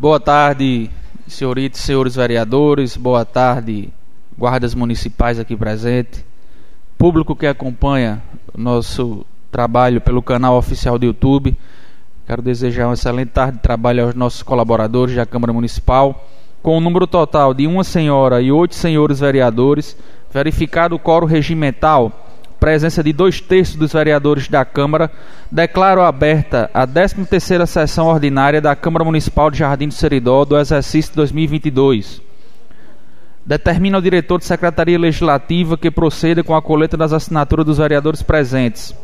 Boa tarde, senhoritas senhores vereadores. Boa tarde, guardas municipais aqui presentes. Público que acompanha nosso trabalho pelo canal oficial do YouTube. Quero desejar uma excelente tarde de trabalho aos nossos colaboradores da Câmara Municipal. Com o um número total de uma senhora e oito senhores vereadores, verificado o coro regimental presença de dois terços dos vereadores da Câmara, declaro aberta a 13ª sessão ordinária da Câmara Municipal de Jardim do Seridó do exercício 2022. Determina o diretor de Secretaria Legislativa que proceda com a coleta das assinaturas dos vereadores presentes.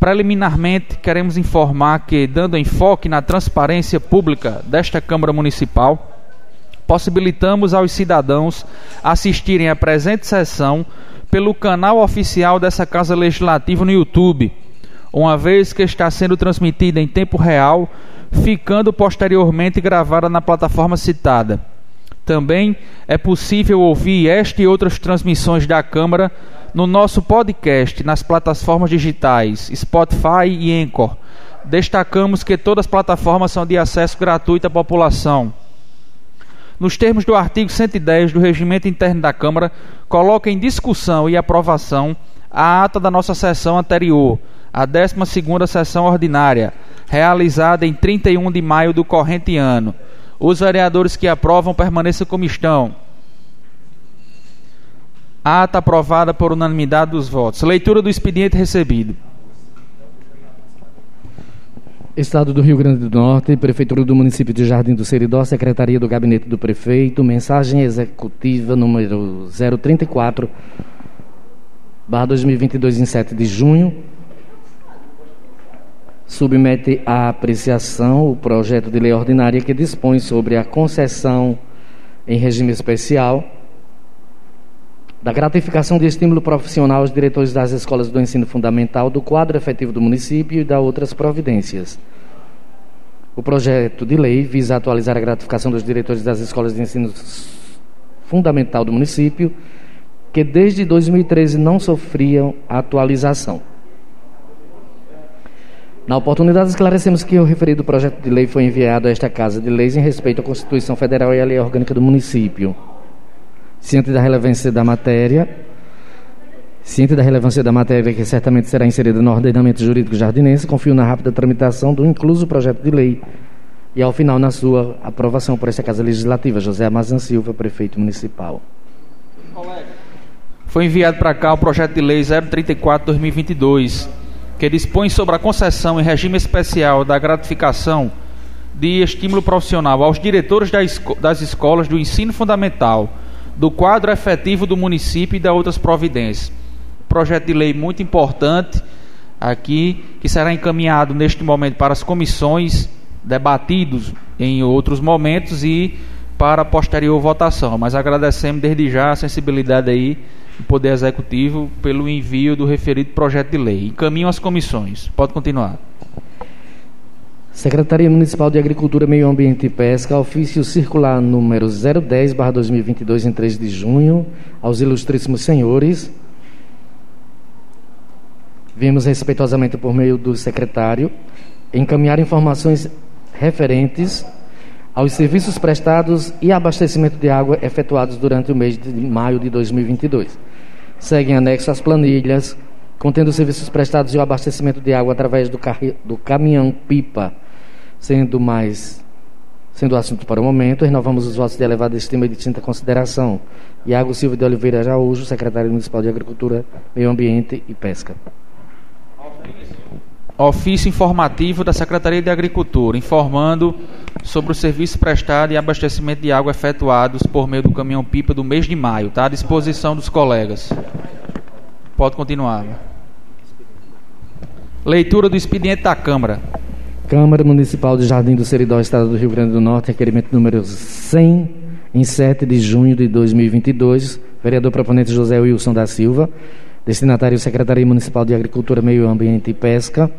Preliminarmente, queremos informar que, dando enfoque na transparência pública desta Câmara Municipal, possibilitamos aos cidadãos assistirem à presente sessão pelo canal oficial dessa Casa Legislativa no YouTube, uma vez que está sendo transmitida em tempo real, ficando posteriormente gravada na plataforma citada. Também é possível ouvir esta e outras transmissões da Câmara no nosso podcast nas plataformas digitais Spotify e Anchor. Destacamos que todas as plataformas são de acesso gratuito à população nos termos do artigo 110 do Regimento Interno da Câmara, coloca em discussão e aprovação a ata da nossa sessão anterior, a 12ª sessão ordinária, realizada em 31 de maio do corrente ano. Os vereadores que aprovam permaneçam como estão. Ata aprovada por unanimidade dos votos. Leitura do expediente recebido. Estado do Rio Grande do Norte, Prefeitura do Município de Jardim do Seridó, Secretaria do Gabinete do Prefeito, mensagem executiva número 034, barra 2022, em 7 de junho. Submete à apreciação o projeto de lei ordinária que dispõe sobre a concessão em regime especial da gratificação de estímulo profissional aos diretores das escolas do ensino fundamental, do quadro efetivo do município e da outras providências. O projeto de lei visa atualizar a gratificação dos diretores das escolas de ensino fundamental do município, que desde 2013 não sofriam atualização. Na oportunidade, esclarecemos que o referido projeto de lei foi enviado a esta Casa de Leis em respeito à Constituição Federal e à Lei Orgânica do Município ciente da relevância da matéria, ciente da relevância da matéria que certamente será inserida no ordenamento jurídico jardinense, confio na rápida tramitação do incluso projeto de lei e, ao final, na sua aprovação por esta Casa Legislativa. José Amazan Silva, prefeito municipal. Foi enviado para cá o projeto de lei 034-2022, que dispõe sobre a concessão em regime especial da gratificação de estímulo profissional aos diretores das escolas do ensino fundamental do quadro efetivo do município e da outras providências. Projeto de lei muito importante aqui, que será encaminhado neste momento para as comissões, debatidos em outros momentos e para posterior votação. Mas agradecemos desde já a sensibilidade aí do Poder Executivo pelo envio do referido projeto de lei. Encaminham as comissões. Pode continuar. Secretaria Municipal de Agricultura, Meio Ambiente e Pesca, ofício circular número 010/2022 em 3 de junho, aos ilustríssimos senhores. Vimos respeitosamente por meio do secretário encaminhar informações referentes aos serviços prestados e abastecimento de água efetuados durante o mês de maio de 2022. Seguem anexo as planilhas contendo serviços prestados e o abastecimento de água através do, do caminhão-pipa Sendo mais sendo o assunto para o momento, renovamos os votos de elevada estima e de tinta consideração. Iago Silva de Oliveira Araújo, secretário municipal de Agricultura, Meio Ambiente e Pesca. Ofício informativo da Secretaria de Agricultura, informando sobre o serviço prestado e abastecimento de água efetuados por meio do caminhão-pipa do mês de maio. Está à disposição dos colegas. Pode continuar. Leitura do expediente da Câmara. Câmara Municipal de Jardim do Seridó, Estado do Rio Grande do Norte, requerimento número 100, em 7 de junho de 2022. Vereador proponente José Wilson da Silva. Destinatário Secretaria Municipal de Agricultura, Meio Ambiente e Pesca.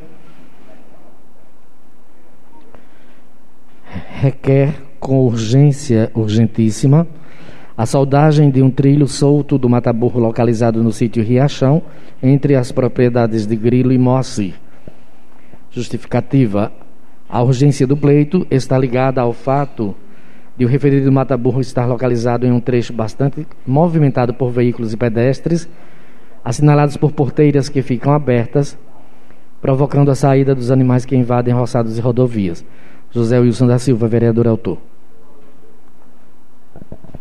Requer com urgência urgentíssima a soldagem de um trilho solto do Mataburro localizado no sítio Riachão, entre as propriedades de Grilo e Moacir Justificativa. A urgência do pleito está ligada ao fato de o referido mata-burro estar localizado em um trecho bastante movimentado por veículos e pedestres, assinalados por porteiras que ficam abertas, provocando a saída dos animais que invadem roçados e rodovias. José Wilson da Silva, vereador autor.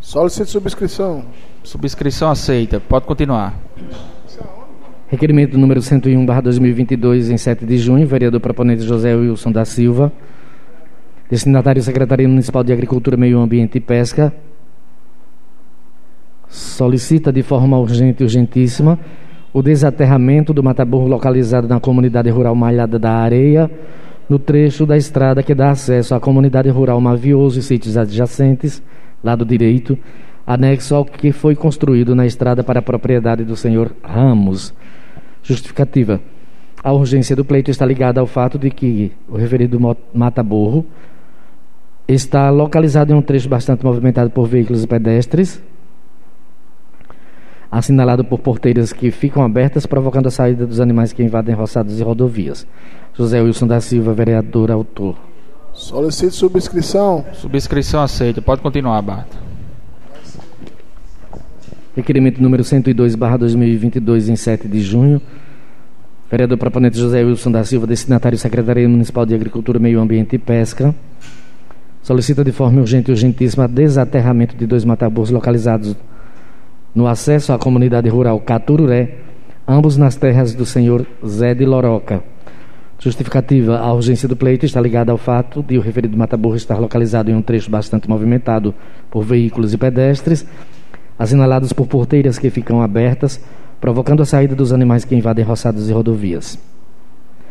Solicito subscrição. Subscrição aceita. Pode continuar. Requerimento número 101, 2022, em 7 de junho, vereador proponente José Wilson da Silva. Destinatário Secretaria Municipal de Agricultura, Meio Ambiente e Pesca. Solicita de forma urgente e urgentíssima o desaterramento do mataburro localizado na comunidade rural Malhada da Areia, no trecho da estrada que dá acesso à comunidade rural Mavioso e sítios adjacentes, lado direito, anexo ao que foi construído na estrada para a propriedade do senhor Ramos. Justificativa. A urgência do pleito está ligada ao fato de que o referido mata-burro está localizado em um trecho bastante movimentado por veículos e pedestres, assinalado por porteiras que ficam abertas, provocando a saída dos animais que invadem roçados e rodovias. José Wilson da Silva, vereador, autor. Solicito subscrição. Subscrição aceita. Pode continuar, Bata. Requerimento número 102, barra 2022, em 7 de junho. Vereador proponente José Wilson da Silva, destinatário Secretaria Municipal de Agricultura, Meio Ambiente e Pesca. Solicita de forma urgente e urgentíssima desaterramento de dois mataburros localizados no acesso à comunidade rural Catururé, ambos nas terras do senhor Zé de Loroca. Justificativa: a urgência do pleito está ligada ao fato de o referido mataburro estar localizado em um trecho bastante movimentado por veículos e pedestres assinalados por porteiras que ficam abertas, provocando a saída dos animais que invadem roçadas e rodovias.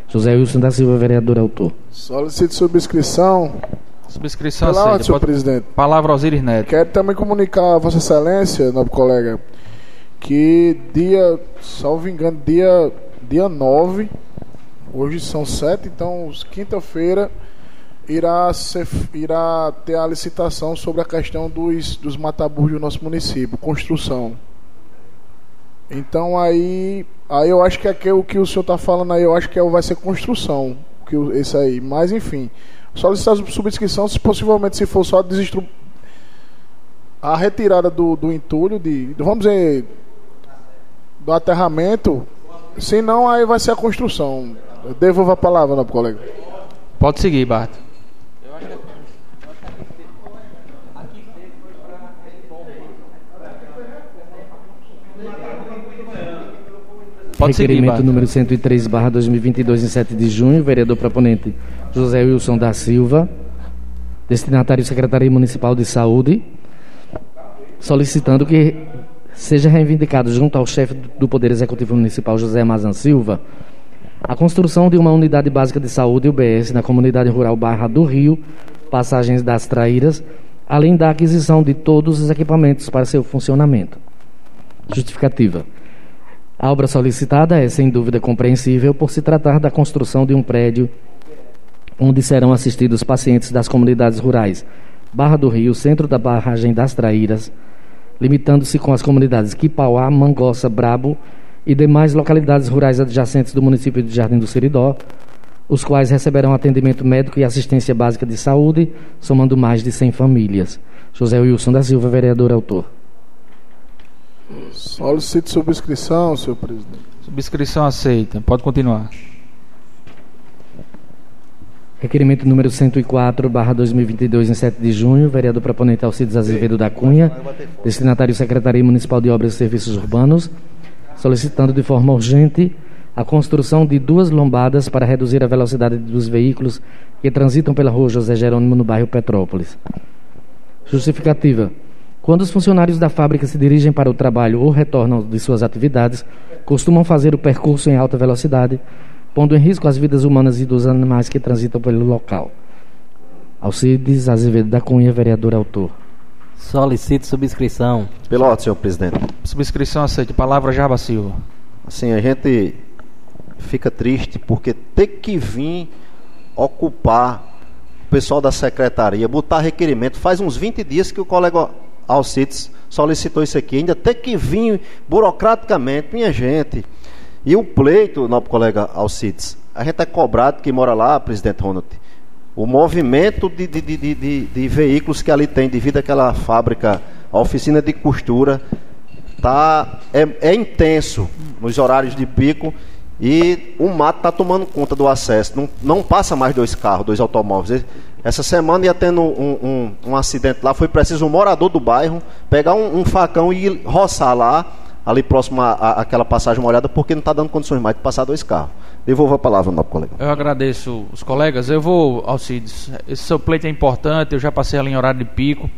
José Wilson da Silva, vereador autor. Solicito subscrição. Subscrição Palavra, aceita. senhor Pode- presidente. Palavra Osiris Neto. Quero também comunicar a Vossa Excelência, nobre colega, que dia, salvo engano, dia, dia 9, hoje são 7, então quinta-feira irá, ser, irá ter a licitação sobre a questão dos, dos mataburros do nosso município, construção. Então aí, aí eu acho que aqui, o que o senhor está falando aí, eu acho que é- vai ser construção, que esse aí. Mas enfim, solicitar subscrição, se possivelmente se for só desestru... a retirada do, do entulho, de, vamos dizer, do aterramento, se não aí vai ser a construção. Eu devolvo a palavra, nobre colega. Pode seguir, Bata. Pode seguir, Requerimento Bata. número 103, barra 2022, em 7 de junho, vereador proponente José Wilson da Silva, destinatário Secretaria Municipal de Saúde, solicitando que seja reivindicado junto ao chefe do Poder Executivo Municipal, José Mazan Silva, a construção de uma unidade básica de saúde, UBS, na comunidade rural Barra do Rio, passagens das Traíras, além da aquisição de todos os equipamentos para seu funcionamento. Justificativa. A obra solicitada é, sem dúvida, compreensível por se tratar da construção de um prédio onde serão assistidos pacientes das comunidades rurais Barra do Rio, centro da barragem das Traíras, limitando-se com as comunidades Quipauá, Mangoça, Brabo e demais localidades rurais adjacentes do município de Jardim do Seridó, os quais receberão atendimento médico e assistência básica de saúde, somando mais de 100 famílias. José Wilson da Silva, vereador autor. Solicito subscrição, senhor presidente. Subscrição aceita. Pode continuar. Requerimento número 104, barra 2022, em 7 de junho, vereador proponente Alcides Azevedo da Cunha, destinatário Secretaria Municipal de Obras e Serviços Urbanos, solicitando de forma urgente a construção de duas lombadas para reduzir a velocidade dos veículos que transitam pela rua José Jerônimo no bairro Petrópolis. Justificativa. Quando os funcionários da fábrica se dirigem para o trabalho ou retornam de suas atividades, costumam fazer o percurso em alta velocidade, pondo em risco as vidas humanas e dos animais que transitam pelo local. Alcides Azevedo da Cunha, vereador autor. Solicito subscrição. Ordem, senhor presidente. Subscrição aceita. Palavra Jaba Silva. Assim, a gente fica triste porque ter que vir ocupar o pessoal da secretaria, botar requerimento. Faz uns 20 dias que o colega Alcides solicitou isso aqui. Ainda ter que vir burocraticamente, minha gente. E o pleito, nosso colega Alcides, a gente é cobrado, que mora lá, presidente Ronald, o movimento de, de, de, de, de veículos que ali tem, devido àquela fábrica, a oficina de costura, tá, é, é intenso nos horários de pico e o mato está tomando conta do acesso. Não, não passa mais dois carros, dois automóveis. Essa semana ia tendo um, um, um acidente lá, foi preciso um morador do bairro pegar um, um facão e roçar lá, ali próximo àquela passagem molhada, porque não está dando condições mais de passar dois carros. Devolvo a palavra ao nosso colega. Eu agradeço os colegas. Eu vou, Alcides, esse seu pleito é importante, eu já passei ali em horário de pico.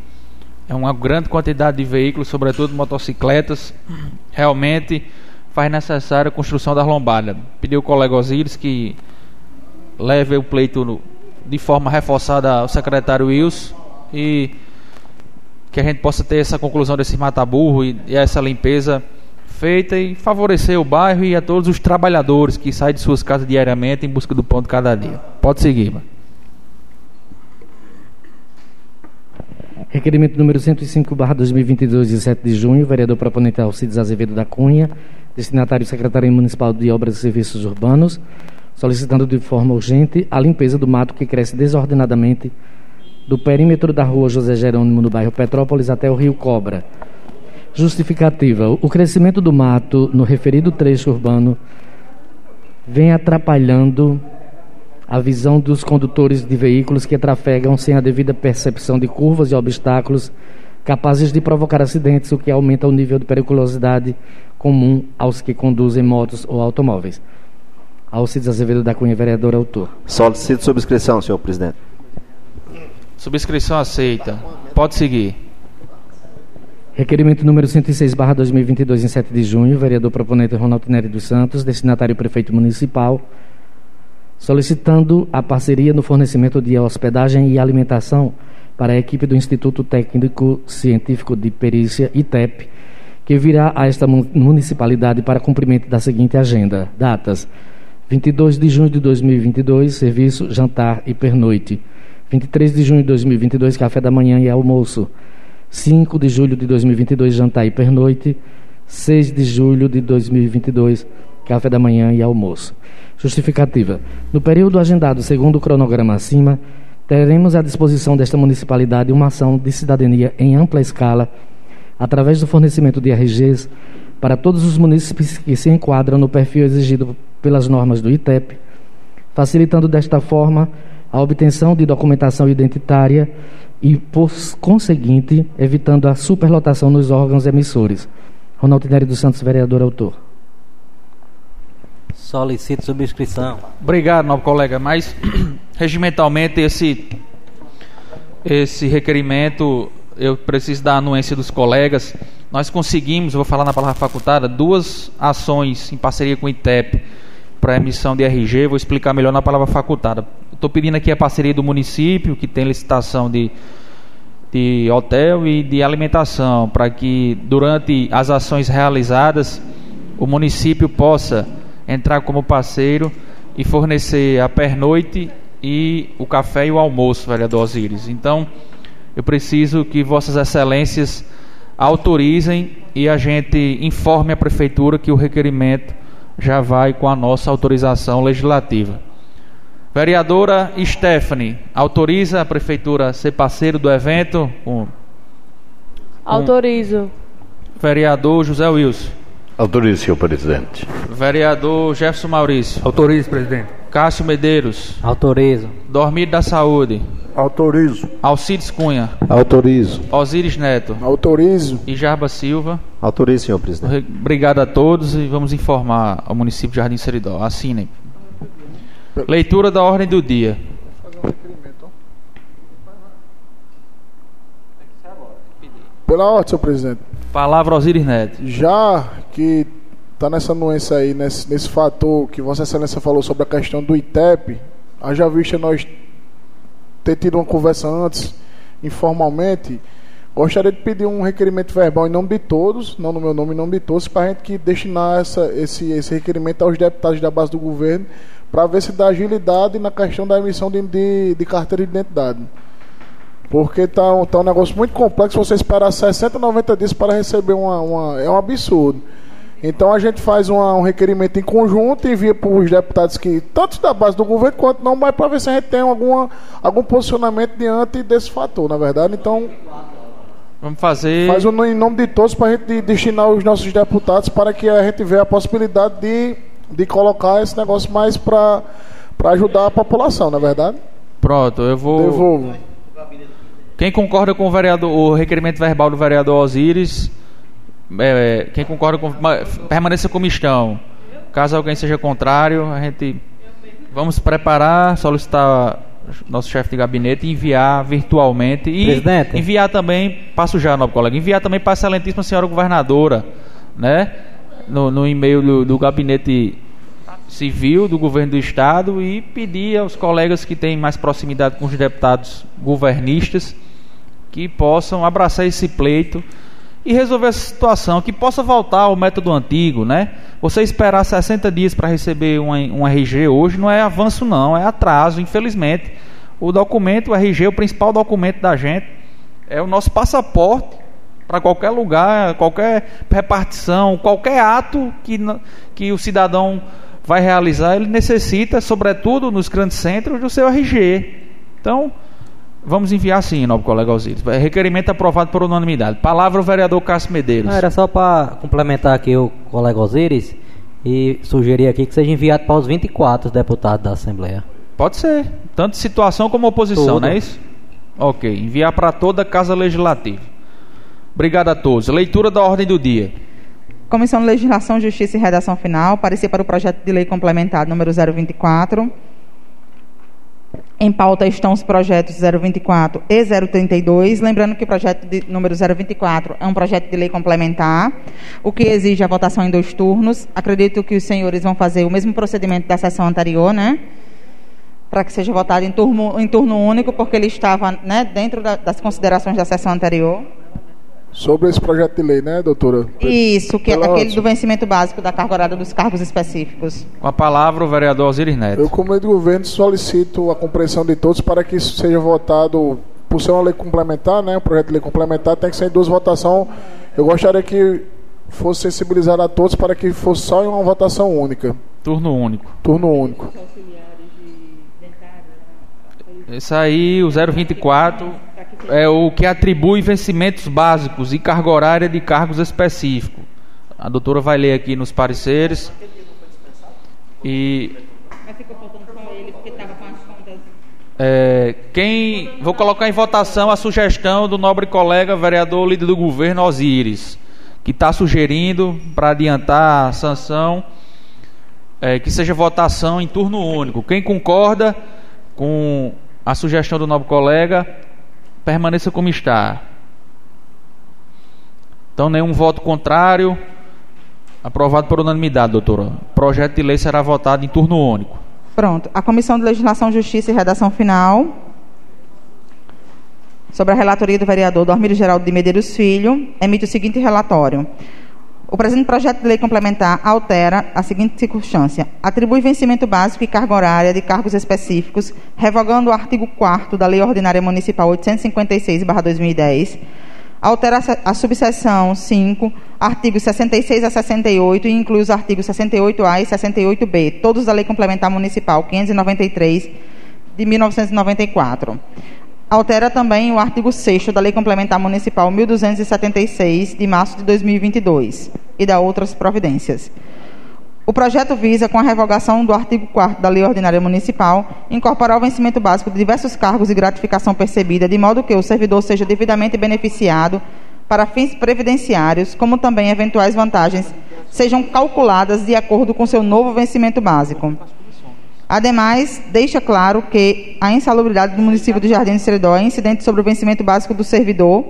É uma grande quantidade de veículos, sobretudo motocicletas. Realmente faz necessária a construção das lombadas. Pedi ao colega Osíris que leve o pleito no, de forma reforçada ao secretário Wilson e que a gente possa ter essa conclusão desse mata-burro e, e essa limpeza feita e favorecer o bairro e a todos os trabalhadores que saem de suas casas diariamente em busca do pão de cada dia. Pode seguir, mano. Requerimento número 105, barra 2022, de 7 de junho, vereador proponente Alcides Azevedo da Cunha, destinatário Secretaria Municipal de Obras e Serviços Urbanos, solicitando de forma urgente a limpeza do mato que cresce desordenadamente do perímetro da rua José Jerônimo, no bairro Petrópolis, até o rio Cobra. Justificativa: o crescimento do mato no referido trecho urbano vem atrapalhando a visão dos condutores de veículos que trafegam sem a devida percepção de curvas e obstáculos capazes de provocar acidentes, o que aumenta o nível de periculosidade comum aos que conduzem motos ou automóveis. Alcides Azevedo da Cunha, vereador autor. Solicito subscrição, senhor presidente. Subscrição aceita. Pode seguir. Requerimento número 106, barra 2022, em 7 de junho, vereador proponente Ronaldo Nery dos Santos, destinatário prefeito municipal, solicitando a parceria no fornecimento de hospedagem e alimentação para a equipe do Instituto Técnico Científico de Perícia, ITEP, que virá a esta municipalidade para cumprimento da seguinte agenda. Datas: 22 de junho de 2022, serviço, jantar e pernoite. 23 de junho de 2022, café da manhã e almoço. 5 de julho de 2022, jantar e pernoite. 6 de julho de 2022, café da manhã e almoço. Justificativa. No período agendado segundo o cronograma acima, teremos à disposição desta municipalidade uma ação de cidadania em ampla escala, através do fornecimento de RGs para todos os munícipes que se enquadram no perfil exigido pelas normas do ITEP, facilitando desta forma a obtenção de documentação identitária e, por conseguinte, evitando a superlotação nos órgãos emissores. Ronaldo Nery dos Santos, vereador autor. Solicito subscrição. Obrigado, novo colega. Mas, regimentalmente, esse, esse requerimento, eu preciso da anuência dos colegas. Nós conseguimos, vou falar na palavra facultada, duas ações em parceria com o ITEP para emissão de RG. Vou explicar melhor na palavra facultada. Estou pedindo aqui a parceria do município, que tem licitação de, de hotel e de alimentação, para que durante as ações realizadas o município possa entrar como parceiro e fornecer a pernoite e o café e o almoço, vereador Osíris. Então, eu preciso que vossas excelências autorizem e a gente informe a prefeitura que o requerimento já vai com a nossa autorização legislativa. Vereadora Stephanie, autoriza a prefeitura a ser parceiro do evento? Com, com Autorizo. Vereador José Wilson. Autorizo, senhor presidente. Vereador Jefferson Maurício. Autorizo, presidente. Cássio Medeiros. Autorizo. Dormido da Saúde. Autorizo. Alcides Cunha. Autorizo. Osíris Neto. Autorizo. E Jarba Silva. Autorizo, senhor presidente. Obrigado a todos e vamos informar ao município de Jardim Seridó. Assinem. Leitura da ordem do dia. Pela ordem, senhor presidente. Palavra Osíris Neto. Já que está nessa nuance aí, nesse, nesse fator que Vossa Excelência falou sobre a questão do ITEP, haja vista nós ter tido uma conversa antes, informalmente, gostaria de pedir um requerimento verbal em nome de todos, não no meu nome, em nome de todos, para a gente que destinar essa, esse, esse requerimento aos deputados da base do governo, para ver se dá agilidade na questão da emissão de, de, de carteira de identidade. Porque tá, um- tá um negócio muito complexo você esperar 60, 90 dias para receber uma, uma. É um absurdo. Então a gente faz uma- um requerimento em conjunto e envia para os deputados que, tanto da base do governo quanto não, mas para ver se a gente tem alguma, algum posicionamento diante desse fator, na verdade. Então Vamos fazer. faz um em nome de todos para a gente de- destinar os nossos deputados para que a gente veja a possibilidade de, de colocar esse negócio mais para ajudar a população, na verdade. Pronto, eu vou. Devolvo. Quem concorda com o vereador, o requerimento verbal do vereador Osiris, é, quem concorda com ma- permaneça como estão. Caso alguém seja contrário, a gente vamos preparar, solicitar nosso chefe de gabinete enviar virtualmente e Presidente. enviar também, passo já, nobre colega, enviar também para a excelentíssima senhora governadora, né? No, no e-mail do, do gabinete civil do governo do estado e pedir aos colegas que têm mais proximidade com os deputados governistas que possam abraçar esse pleito e resolver essa situação, que possa voltar ao método antigo, né? Você esperar 60 dias para receber um, um RG hoje não é avanço não, é atraso, infelizmente. O documento, o RG, o principal documento da gente é o nosso passaporte para qualquer lugar, qualquer repartição, qualquer ato que, que o cidadão vai realizar, ele necessita, sobretudo nos grandes centros, do seu RG. Então, vamos enviar sim, nobre colega Osiris. É Requerimento aprovado por unanimidade. Palavra o vereador Cássio Medeiros. Não, era só para complementar aqui o colega Osiris e sugerir aqui que seja enviado para os 24 deputados da Assembleia. Pode ser, tanto situação como oposição, Tudo. não é isso? Ok, enviar para toda a Casa Legislativa. Obrigado a todos. Leitura da ordem do dia. Comissão de Legislação, Justiça e Redação Final, parecer para o projeto de lei complementar número 024. Em pauta estão os projetos 024 e 032. Lembrando que o projeto de número 024 é um projeto de lei complementar, o que exige a votação em dois turnos. Acredito que os senhores vão fazer o mesmo procedimento da sessão anterior, né? Para que seja votado em turno, em turno único, porque ele estava né, dentro da- das considerações da sessão anterior. Sobre esse projeto de lei, né, doutora? Isso, que é Pela- aquele do vencimento básico da carga horária dos cargos específicos. Com a palavra o vereador Osiris Neto. Eu, como meio do governo, solicito a compreensão de todos para que isso seja votado, por ser uma lei complementar, né? Um projeto de lei complementar tem que ser em duas votações. Eu gostaria que fosse sensibilizado a todos para que fosse só em uma votação única, Turno único. turno único. Esse aí, o 024, é o que atribui vencimentos básicos e carga horária de cargos específicos. A doutora vai ler aqui nos pareceres. E é, quem. Vou colocar em votação a sugestão do nobre colega vereador líder do governo Osiris, que está sugerindo para adiantar a sanção é, que seja votação em turno único. Quem concorda com a sugestão do nobre colega, permaneça como está. Então, nenhum voto contrário. Aprovado por unanimidade, doutora. Projeto de lei será votado em turno único. Pronto. A Comissão de Legislação, Justiça e Redação Final. Sobre a relatoria do vereador Dormir Geraldo de Medeiros Filho, emite o seguinte relatório. O presente projeto de lei complementar altera a seguinte circunstância: atribui vencimento básico e carga horária de cargos específicos, revogando o artigo 4 da Lei Ordinária Municipal 856/2010, altera a se- a subseção 5, artigos 66 a 68 e inclui os artigos 68A e 68B, todos da Lei Complementar Municipal 593 de 1994. Altera também o artigo 6 da Lei Complementar Municipal 1276 de março de 2022 e da outras providências. O projeto visa, com a revogação do artigo 4 da Lei Ordinária Municipal, incorporar o vencimento básico de diversos cargos e gratificação percebida, de modo que o servidor seja devidamente beneficiado para fins previdenciários, como também eventuais vantagens sejam calculadas de acordo com seu novo vencimento básico. Ademais, deixa claro que a insalubridade do município de Jardim de Seridó é incidente sobre o vencimento básico do servidor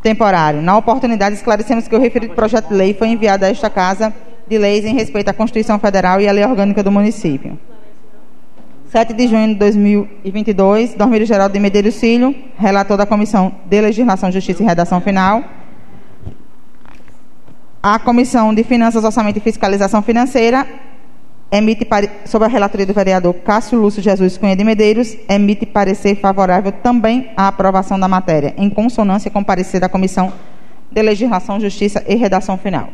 temporário. Na oportunidade, esclarecemos que o referido projeto de lei foi enviado a esta Casa de Leis em respeito à Constituição Federal e à Lei Orgânica do município. 7 de junho de 2022, Dormir Geraldo de Medeiros Filho, relator da Comissão de Legislação, Justiça e Redação Final. A Comissão de Finanças, Orçamento e Fiscalização Financeira emite sobre a relatoria do vereador Cássio Lúcio Jesus Cunha de Medeiros, emite parecer favorável também à aprovação da matéria, em consonância com o parecer da Comissão de Legislação, Justiça e Redação Final.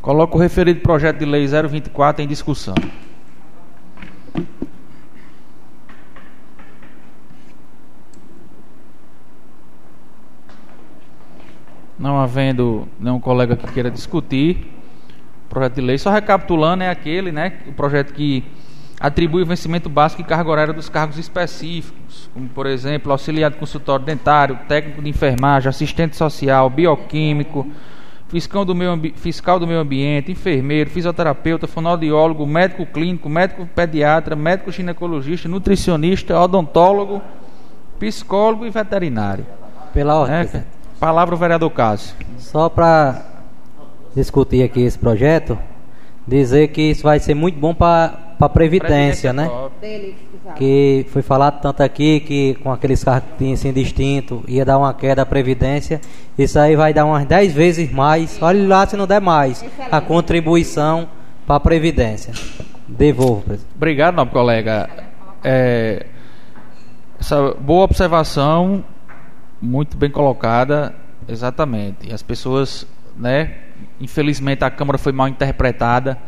Coloco o referido projeto de lei 024 em discussão. Não havendo nenhum colega que queira discutir, projeto de lei, só recapitulando, é aquele, né? O projeto que atribui o vencimento básico e carga horária dos cargos específicos, como por exemplo, auxiliar de consultório dentário, técnico de enfermagem, assistente social, bioquímico, fiscal do meio, fiscal do meio ambiente, enfermeiro, fisioterapeuta, fonoaudiólogo, médico clínico, médico pediatra, médico ginecologista, nutricionista, odontólogo, psicólogo e veterinário. Pela ordem. É, palavra o vereador Cássio. Só para discutir aqui esse projeto, dizer que isso vai ser muito bom para a Previdência, né? Que foi falado tanto aqui que com aqueles carros que tinham sido distinto ia dar uma queda à Previdência. Isso aí vai dar umas 10 vezes mais. Olha lá se não der mais. A contribuição para a Previdência. Devolvo, presidente. Obrigado, nobre colega. É, essa boa observação, muito bem colocada, exatamente. E as pessoas, né? Infelizmente a Câmara foi mal interpretada,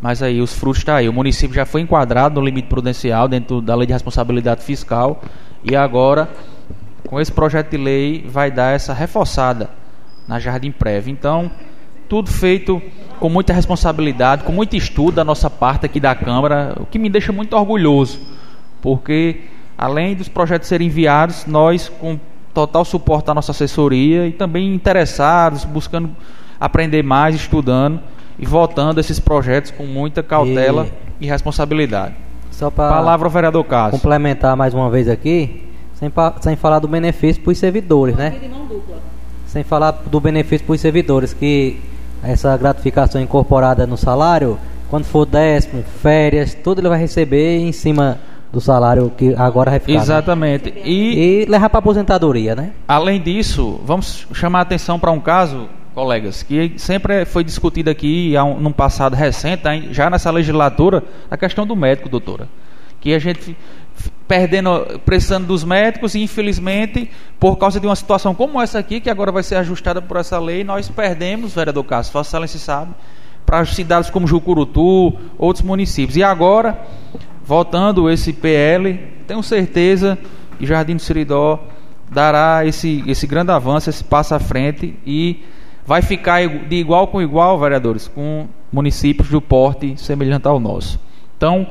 mas aí os frutos estão aí. O município já foi enquadrado no limite prudencial dentro da lei de responsabilidade fiscal e agora, com esse projeto de lei, vai dar essa reforçada na Jardim Prévia. Então, tudo feito com muita responsabilidade, com muito estudo da nossa parte aqui da Câmara, o que me deixa muito orgulhoso, porque além dos projetos serem enviados, nós com total suporte da nossa assessoria e também interessados, buscando aprender mais, estudando e votando esses projetos com muita cautela e, responsabilidade. Só para Palavra ao vereador Cássio. complementar mais uma vez aqui, sem, pa- sem falar do benefício para os servidores, né? Sem falar do benefício para os servidores, que essa gratificação incorporada no salário, quando for décimo, férias, tudo ele vai receber em cima do salário que agora vai ficar. né? Exatamente. E E levar para aposentadoria, né? Além disso, vamos chamar a atenção para um caso, colegas, que sempre foi discutido aqui um, num passado recente, aí, já nessa legislatura, a questão do médico, doutora. Que a gente perdendo, precisando dos médicos e infelizmente, por causa de uma situação como essa aqui, que agora vai ser ajustada por essa lei, nós perdemos, vereador Cássio, Vossa Excelência sabe, para cidades como Jucurutu, outros municípios. E agora, voltando esse PL, tenho certeza que Jardim do Seridó dará esse, esse grande avanço, esse passo à frente e vai ficar de igual com igual, vereadores, com municípios do porte semelhante ao nosso. Então,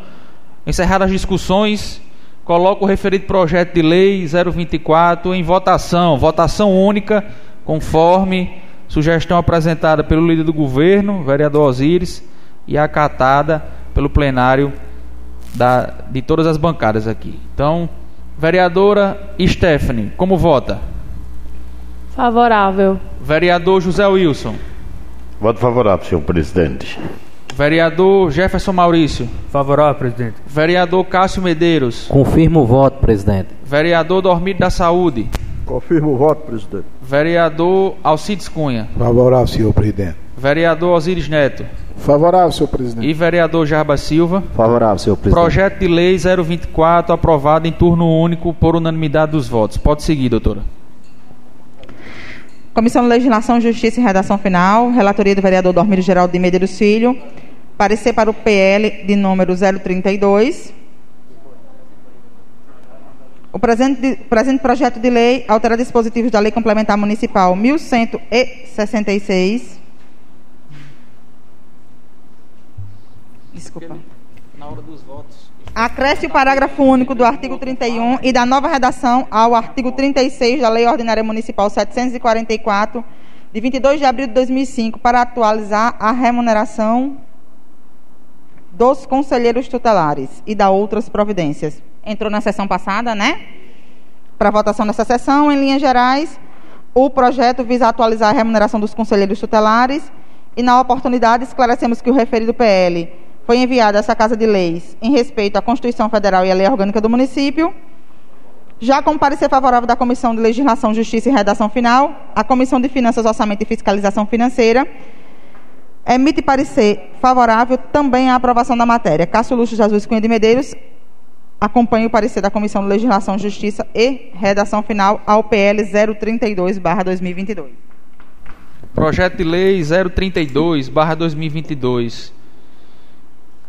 encerradas as discussões, coloco o referido projeto de lei 024 em votação, votação única, conforme sugestão apresentada pelo líder do governo, vereador Osíris, e acatada pelo plenário da, de todas as bancadas aqui. Então, vereadora Stephanie, como vota? Favorável. Vereador José Wilson. Voto favorável, senhor presidente. Vereador Jefferson Maurício. Favorável, presidente. Vereador Cássio Medeiros. Confirmo o voto, presidente. Vereador Dormido da Saúde. Confirmo o voto, presidente. Vereador Alcides Cunha. Favorável, senhor presidente. Vereador Osiris Neto. Favorável, senhor presidente. E vereador Jarba Silva. Favorável, senhor presidente. Projeto de lei 024 aprovado em turno único por unanimidade dos votos. Pode seguir, doutora. Comissão de Legislação, Justiça e Redação Final. Relatoria do vereador Dormir Geraldo de Medeiros Filho. Parecer para o PL de número 032. O presente, presente projeto de lei altera dispositivos da Lei Complementar Municipal 1166. Desculpa. Na hora dos votos. Acresce o parágrafo único do artigo 31 e da nova redação ao artigo 36 da Lei Ordinária Municipal 744, de 22 de abril de 2005, para atualizar a remuneração dos conselheiros tutelares e da outras providências. Entrou na sessão passada, né? Para votação nessa sessão, em linhas gerais, o projeto visa atualizar a remuneração dos conselheiros tutelares e, na oportunidade, esclarecemos que o referido PL foi enviado a essa Casa de Leis em respeito à Constituição Federal e à Lei Orgânica do Município. Já com parecer favorável da Comissão de Legislação, Justiça e Redação Final, a Comissão de Finanças, Orçamento e Fiscalização Financeira emite parecer favorável também à aprovação da matéria. Cássio Luxo Jesus Cunha de Medeiros acompanha o parecer da Comissão de Legislação, Justiça e Redação Final ao PL 032/2022. Projeto de Lei 032/2022,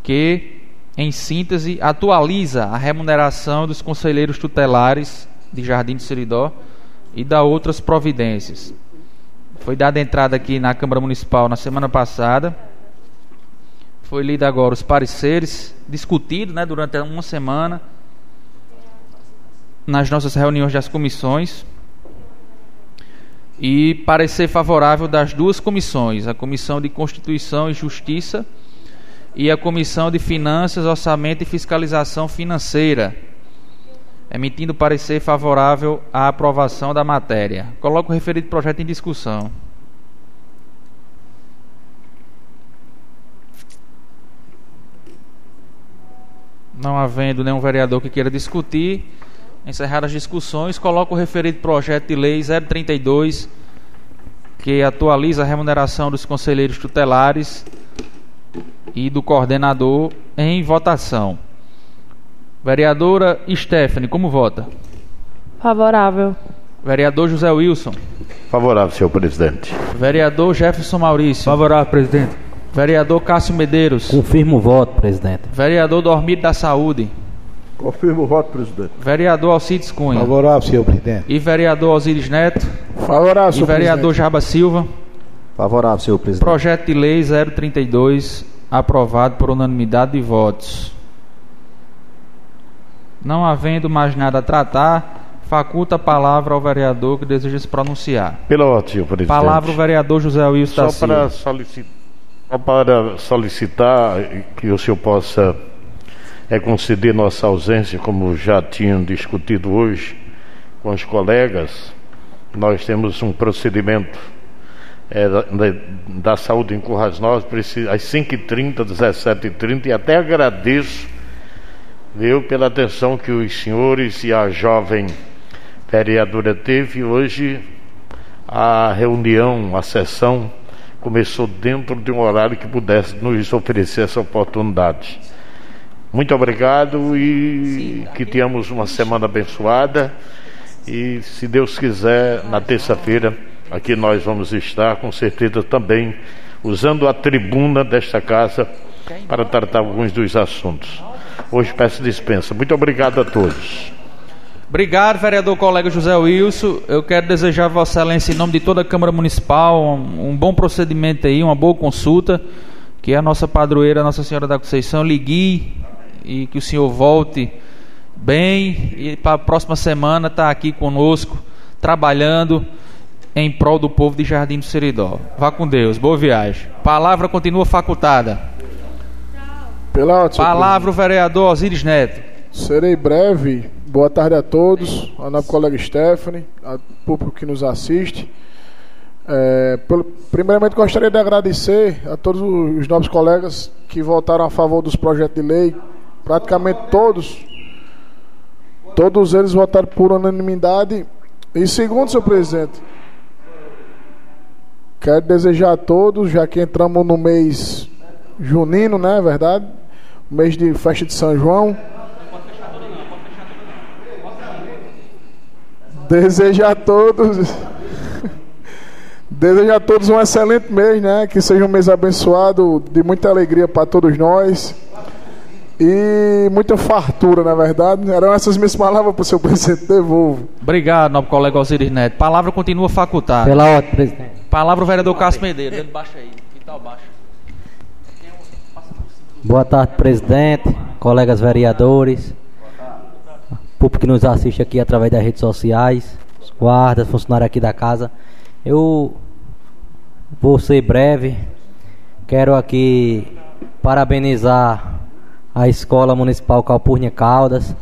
que em síntese atualiza a remuneração dos conselheiros tutelares de Jardim do Seridó e da outras providências. Foi dada entrada aqui na Câmara Municipal na semana passada. Foi lido agora os pareceres, discutido, né, durante uma semana nas nossas reuniões das comissões e parecer favorável das duas comissões, a Comissão de Constituição e Justiça e a Comissão de Finanças, Orçamento e Fiscalização Financeira, emitindo parecer favorável à aprovação da matéria. Coloco o referido projeto em discussão. Não havendo nenhum vereador que queira discutir, Encerradas as discussões, coloco o referido projeto de lei 032, que atualiza a remuneração dos conselheiros tutelares e do coordenador em votação. Vereadora Stephanie, como vota? Favorável. Vereador José Wilson. Favorável, senhor presidente. Vereador Jefferson Maurício. Favorável, presidente. Vereador Cássio Medeiros. Confirmo o voto, presidente. Vereador Dormir da Saúde. Confirmo o voto, presidente. Vereador Alcides Cunha. Favorável, senhor presidente. E vereador Osiris Neto. Favorável, senhor E vereador presidente. Jaba Silva. Favorável, senhor presidente. Projeto de lei 032, aprovado por unanimidade de votos. Não havendo mais nada a tratar, faculta a palavra ao vereador que deseja se pronunciar. Pela ordem, senhor presidente. Palavra o vereador José Wilson da Só para, Silva. solicitar, só para solicitar que o senhor possa é, conceder nossa ausência, como já tinham discutido hoje com os colegas. Nós temos um procedimento é, da, da- saúde em Currais Novas, às 5h30, 17h30, e até agradeço viu, pela atenção que os senhores e a jovem vereadora teve. Hoje a reunião, a sessão começou dentro de um horário que pudesse nos oferecer essa oportunidade. Muito obrigado e que tenhamos uma semana abençoada. E se Deus quiser, na terça-feira, aqui nós vamos estar, com certeza também, usando a tribuna desta casa para tratar alguns dos assuntos. Hoje peço dispensa. Muito obrigado a todos. Obrigado, vereador colega José Wilson. Eu quero desejar a Vossa Excelência, em nome de toda a Câmara Municipal, um, um bom procedimento aí, uma boa consulta. Que a nossa padroeira, Nossa Senhora da Conceição, lhe guie e que o senhor volte bem e para a próxima semana estar aqui conosco, trabalhando em prol do povo de Jardim do Seridó. Vá com Deus, boa viagem. Palavra continua facultada. Pela Palavra o vereador Osiris Neto. Serei breve. Boa tarde a todos, a nossa colega Stephanie, a público que nos assiste. É, primeiramente, gostaria de agradecer a todos os novos colegas que votaram a favor dos projetos de lei. Praticamente todos, todos eles votaram por unanimidade. E segundo, senhor presidente, quero desejar a todos, já que entramos no mês junino, né, verdade? Mês de festa de São João. Desejo a todos. Desejo a todos um excelente mês, né? Que seja um mês abençoado, de muita alegria para todos nós. E muita fartura, na verdade. Eram essas minhas palavras para o seu presidente. Devolvo. Obrigado, nobre colega Osiris Neto. Palavra continua facultada. Pela ordem, presidente. Palavra o vereador Cássio Medeiros. Ele baixa aí. Que tal baixa? Boa tarde, presidente, colegas vereadores, público que nos assiste aqui através das redes sociais, os guardas, funcionários aqui da casa. Eu vou ser breve. Quero aqui parabenizar a Escola Municipal Calpurnia Caldas.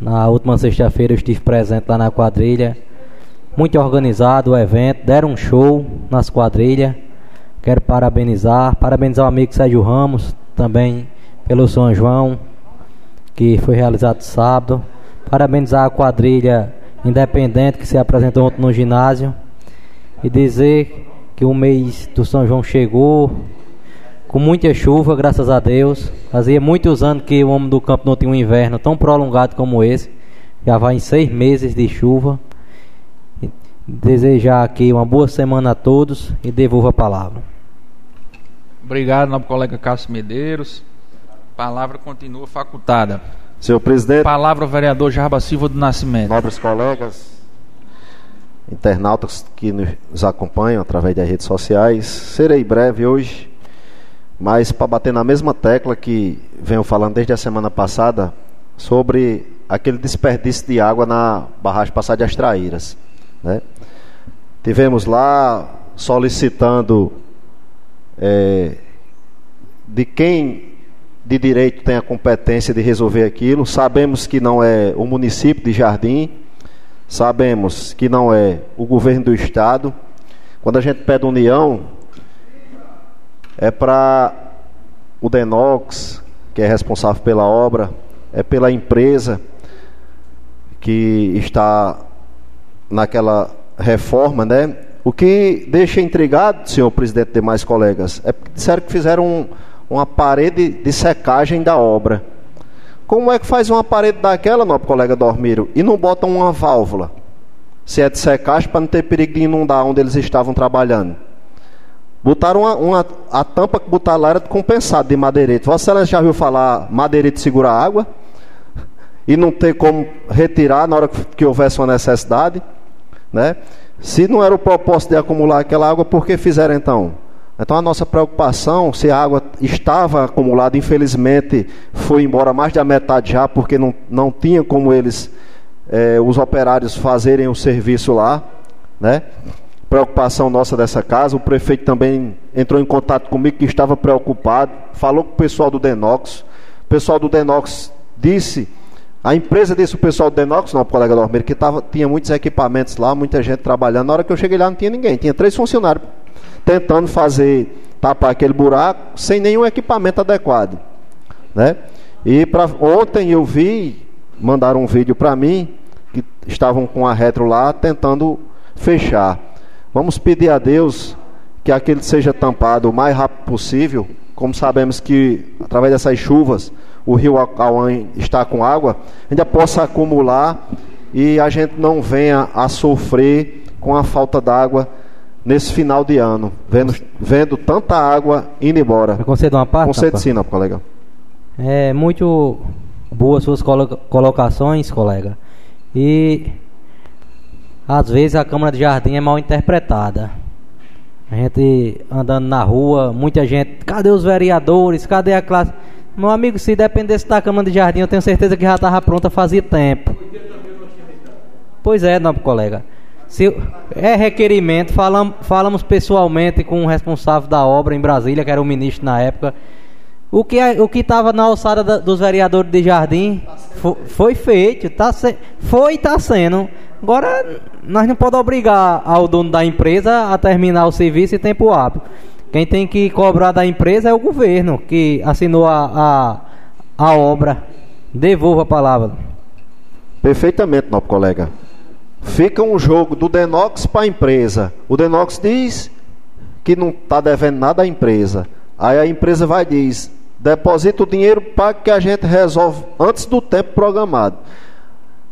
Na última sexta-feira eu estive presente lá na quadrilha. Muito organizado o evento, deram um show nas quadrilhas. Quero parabenizar, parabenizar o amigo Sérgio Ramos também pelo São João que foi realizado sábado. Parabenizar a quadrilha independente que se apresentou ontem no ginásio e dizer que o mês do São João chegou com muita chuva, graças a Deus. Fazia muitos anos que o homem do campo não tinha um inverno tão prolongado como esse. Já vai em seis meses de chuva. Desejar aqui uma boa semana a todos e devolvo a palavra. Obrigado, nobre colega Cássio Medeiros. Palavra continua facultada. Senhor presidente. Palavra ao vereador Jarba Silva do Nascimento. Nobres colegas, internautas que nos acompanham através das redes sociais. Serei breve hoje, mas para bater na mesma tecla que venho falando desde a semana passada sobre aquele desperdício de água na barragem Passar de Astraíras. Né? Tivemos lá solicitando é, de quem de direito tem a competência de resolver aquilo. Sabemos que não é o município de Jardim, sabemos que não é o governo do estado. Quando a gente pede união, é para o Denox, que é responsável pela obra, é pela empresa que está naquela reforma, né? O que deixa intrigado, senhor presidente e demais colegas, é que disseram que fizeram um, uma parede de secagem da obra. Como é que faz uma parede daquela, nosso colega Dormiro, e não botam uma válvula? Se é de secagem, para não ter perigo de inundar onde eles estavam trabalhando. Botaram uma, uma, a tampa que botaram lá era compensado de madeirite. Vossa Excelência já viu falar madeirite segura água? E não ter como retirar na hora que houvesse uma necessidade? Né? Se não era o propósito de acumular aquela água, por que fizeram então? Então a nossa preocupação, se a água estava acumulada, infelizmente foi embora mais da metade já, porque não, não tinha como eles, eh, os operários, fazerem o serviço lá, né? Preocupação nossa dessa casa. O prefeito também entrou em contato comigo que estava preocupado, falou com o pessoal do Denox. O pessoal do Denox disse a empresa disse o pessoal do Denox, não, colega do que tava, tinha muitos equipamentos lá, muita gente trabalhando. Na hora que eu cheguei lá não tinha ninguém, tinha três funcionários tentando fazer, tapar aquele buraco sem nenhum equipamento adequado. Né? E pra, ontem eu vi, mandaram um vídeo para mim, que estavam com a retro lá tentando fechar. Vamos pedir a Deus que aquele seja tampado o mais rápido possível, como sabemos que através dessas chuvas o rio Acauã está com água, ainda possa acumular e a gente não venha a sofrer com a falta d'água nesse final de ano, vendo, vendo tanta água indo embora. Concedo uma parte? Concedo sim, não, colega. É muito boas suas colocações, colega. E às vezes a Câmara de Jardim é mal interpretada. A gente andando na rua, muita gente, cadê os vereadores? Cadê a classe? Meu amigo, se dependesse da cama de jardim, eu tenho certeza que já estava pronta fazia tempo. Pois é, nobre colega. Se é requerimento, falam, falamos pessoalmente com o responsável da obra em Brasília, que era o ministro na época. O que é, o que estava na alçada da, dos vereadores de Jardim foi, foi feito, tá se, foi e está sendo. Agora, nós não podemos obrigar ao dono da empresa a terminar o serviço em tempo hábil. Quem tem que cobrar da empresa é o governo que assinou a, a, a obra. Devolva a palavra. Perfeitamente, nosso colega. Fica um jogo do Denox para a empresa. O Denox diz que não está devendo nada à empresa. Aí a empresa vai e diz: deposita o dinheiro para que a gente resolve antes do tempo programado.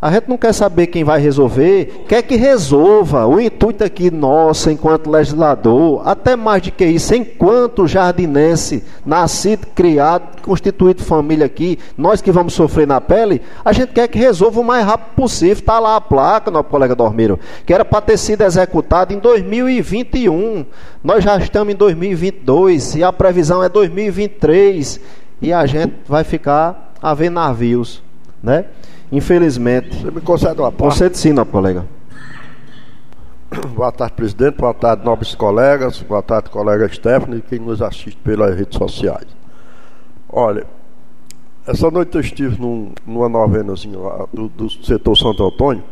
A gente não quer saber quem vai resolver, quer que resolva. O intuito aqui nosso, enquanto legislador, até mais do que isso, enquanto jardinense, nascido, criado, constituído família aqui, nós que vamos sofrer na pele, a gente quer que resolva o mais rápido possível. Está lá a placa, nosso colega Dormiro, que era para ter sido executado em 2021. Nós já estamos em 2022 e a previsão é 2023 e a gente vai ficar a ver navios, né? Infelizmente. Você me concede uma parte? Concede sim, não, colega. Boa tarde, presidente. Boa tarde, nobres colegas. Boa tarde, colega Stephanie e quem nos assiste pelas redes sociais. Olha, essa noite eu estive num, numa novenazinha lá do, do, setor Santo Antônio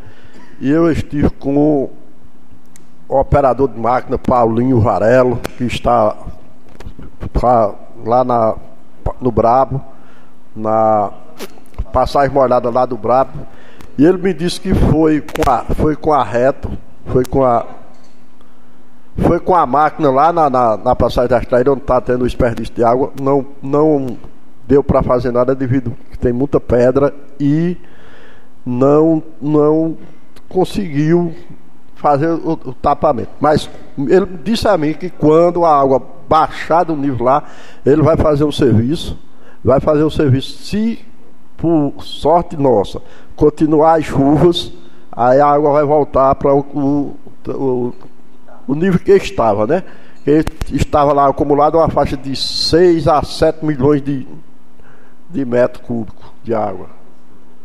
e eu estive com o operador de máquina Paulinho Varelo, que está lá na, no Brabo, na passagem molhada lá do Brabo. E ele me disse que foi com a, foi com a reto, foi com a. Foi com a máquina lá na, na, na passagem da estrada onde está tendo desperdício de água. Não, não deu para fazer nada devido que tem muita pedra e não, não conseguiu fazer o, o, tapamento. Mas ele disse a mim que quando a água baixar do nível lá, ele vai fazer o serviço, vai fazer o serviço. Se por sorte nossa continuar as chuvas, aí a água vai voltar para o, o, o, nível que estava, né? Que estava lá acumulado uma faixa de 6 a 7 milhões de, de metros cúbicos de água.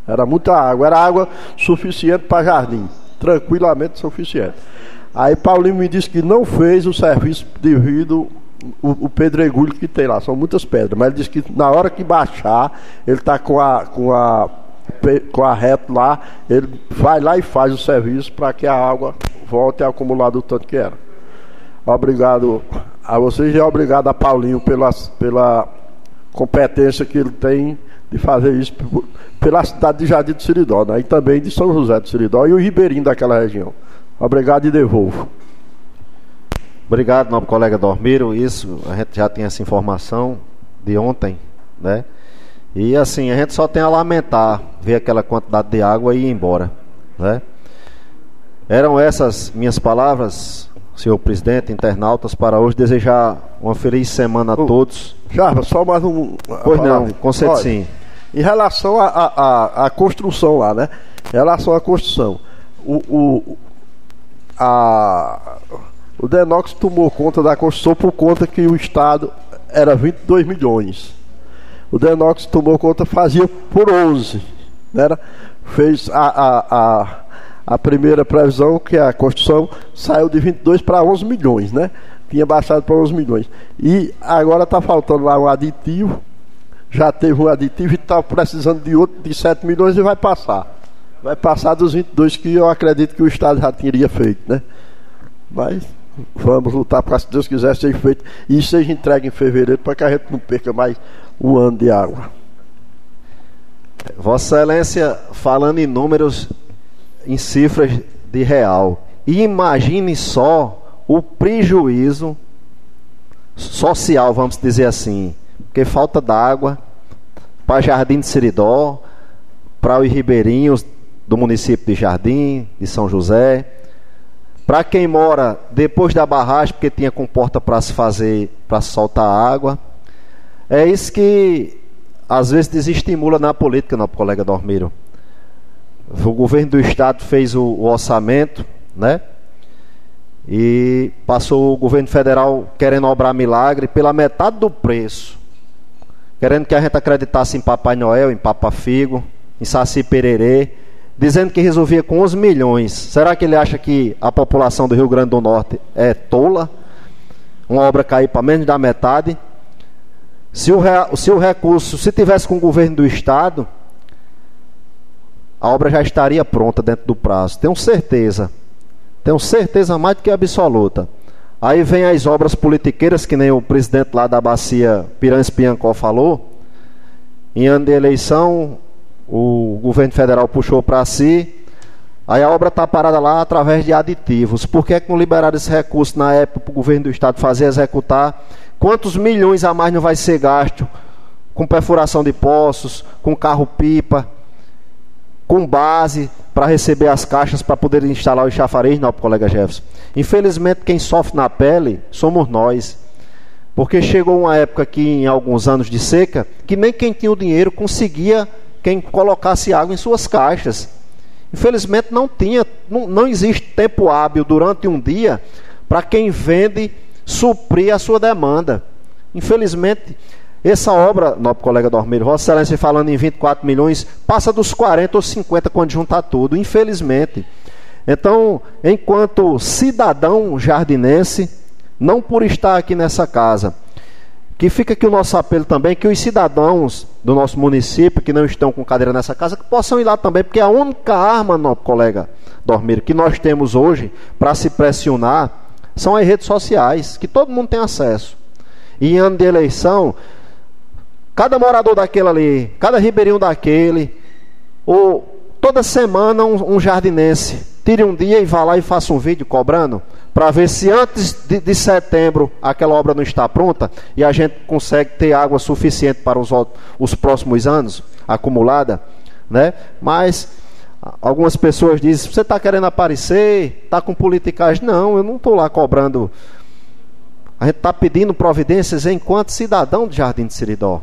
Era muita água, era água suficiente para jardim, tranquilamente suficiente. Aí Paulinho me disse que não fez o serviço devido o, o pedregulho que tem lá, são muitas pedras, mas ele disse que na hora que baixar, ele está com a, com a com a reta lá, ele vai lá e faz o serviço para que a água volte a acumular do tanto que era. Obrigado a vocês e obrigado a Paulinho pela, pela competência que ele tem de fazer isso pela cidade de Jardim do Siridó, né? e também de São José do Siridó e o Ribeirinho daquela região. Obrigado e devolvo. Obrigado, nobre colega Dormiro. Isso, a gente já tem essa informação de ontem, né? E assim, a gente só tem a lamentar ver aquela quantidade de água e ir embora, né? Eram essas minhas palavras, senhor presidente, internautas, para hoje desejar uma feliz semana a todos. Já, só mais um. Pois não, conceito sim. Em relação à construção lá, né? Em relação à construção, o, o, a, o Denox tomou conta da construção por conta que o Estado era 22 milhões. O Denox tomou conta, fazia por 11. Né? Fez a, a, a, a primeira previsão, que é a construção, saiu de 22 para 11 milhões, né? Tinha baixado para 11 milhões. E agora está faltando lá um aditivo já teve um aditivo e está precisando de outro de 7 milhões e vai passar. Vai passar dos 22 que eu acredito que o Estado já teria feito, né? Mas vamos lutar para, se Deus quiser, seja feito e seja entregue em fevereiro para que a gente não perca mais o ano de água. Vossa Excelência, falando em números, em cifras de real, imagine só o prejuízo social, vamos dizer assim, porque falta d'água para Jardim de Seridó, para os ribeirinhos do município de Jardim, de São José, para quem mora depois da barragem, porque tinha comporta para se fazer, para soltar água. É isso que às vezes desestimula na política, não, colega Dormiro. O governo do estado fez o, o orçamento, né? E passou o governo federal querendo obrar milagre pela metade do preço querendo que a gente acreditasse em Papai Noel, em Papa Figo, em Saci Pererê, dizendo que resolvia com 11 milhões. Será que ele acha que a população do Rio Grande do Norte é tola? Uma obra cair para menos da metade? Se o, se o recurso, se tivesse com o governo do Estado, a obra já estaria pronta dentro do prazo. Tenho certeza. Tenho certeza mais do que absoluta. Aí vem as obras politiqueiras, que nem o presidente lá da bacia Pirães Piancó falou. Em ano de eleição, o governo federal puxou para si. Aí a obra está parada lá através de aditivos. Por que, é que não liberaram esse recurso na época para o governo do estado fazer executar? Quantos milhões a mais não vai ser gasto com perfuração de poços, com carro-pipa, com base para receber as caixas para poder instalar o chafariz, não, colega Jefferson. Infelizmente, quem sofre na pele somos nós. Porque chegou uma época aqui, em alguns anos de seca, que nem quem tinha o dinheiro conseguia quem colocasse água em suas caixas. Infelizmente, não tinha, não, não existe tempo hábil durante um dia para quem vende suprir a sua demanda. Infelizmente, essa obra, nobre colega Dormeiro, Vossa Excelência falando em 24 milhões, passa dos 40 ou 50 quando juntar tudo, infelizmente. Então, enquanto cidadão jardinense, não por estar aqui nessa casa, que fica aqui o nosso apelo também, que os cidadãos do nosso município que não estão com cadeira nessa casa, que possam ir lá também, porque a única arma, nobre colega Dormeiro, que nós temos hoje para se pressionar são as redes sociais, que todo mundo tem acesso. E em ano de eleição, Cada morador daquele ali, cada ribeirinho daquele, ou toda semana um, um jardinense, tire um dia e vá lá e faça um vídeo cobrando, para ver se antes de, de, setembro aquela obra não está pronta e a gente consegue ter água suficiente para os, os próximos anos acumulada, né? Mas algumas pessoas dizem: você está querendo aparecer? Está com politicagem? Não, eu não estou lá cobrando. A gente está pedindo providências enquanto cidadão do Jardim de Seridó.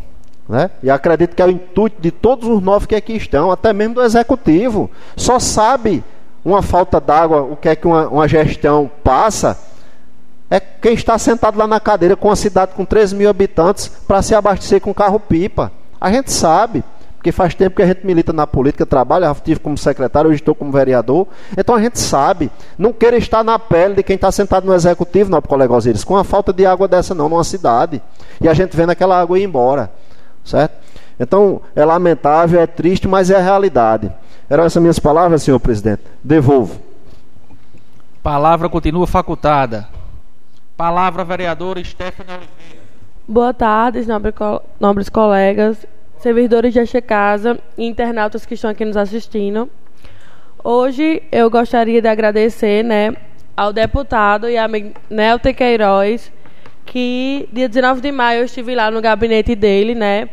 Né? E acredito que é o intuito de todos os nove que aqui estão, até mesmo do executivo. Só sabe uma falta d'água, o que é que uma, uma, gestão passa, é quem está sentado lá na cadeira com uma cidade com 13 mil habitantes para se abastecer com carro-pipa. A gente sabe, porque faz tempo que a gente milita na política, trabalha, estive como secretário, hoje estou como vereador. Então a gente sabe, não queira estar na pele de quem está sentado no executivo, não, colega Osiris, com a falta de água dessa não, numa cidade. E a gente vendo aquela água ir embora. Certo? Então, é lamentável, é triste, mas é a realidade. Eram essas minhas palavras, senhor presidente. Devolvo. Palavra continua facultada. Palavra, vereadora Stephanie Oliveira. Boa tarde, nobres colegas, servidores desta casa e internautas que estão aqui nos assistindo. Hoje eu gostaria de agradecer né, ao deputado e amigo Nelton Queiroz, que dia 19 de maio eu estive lá no gabinete dele, né?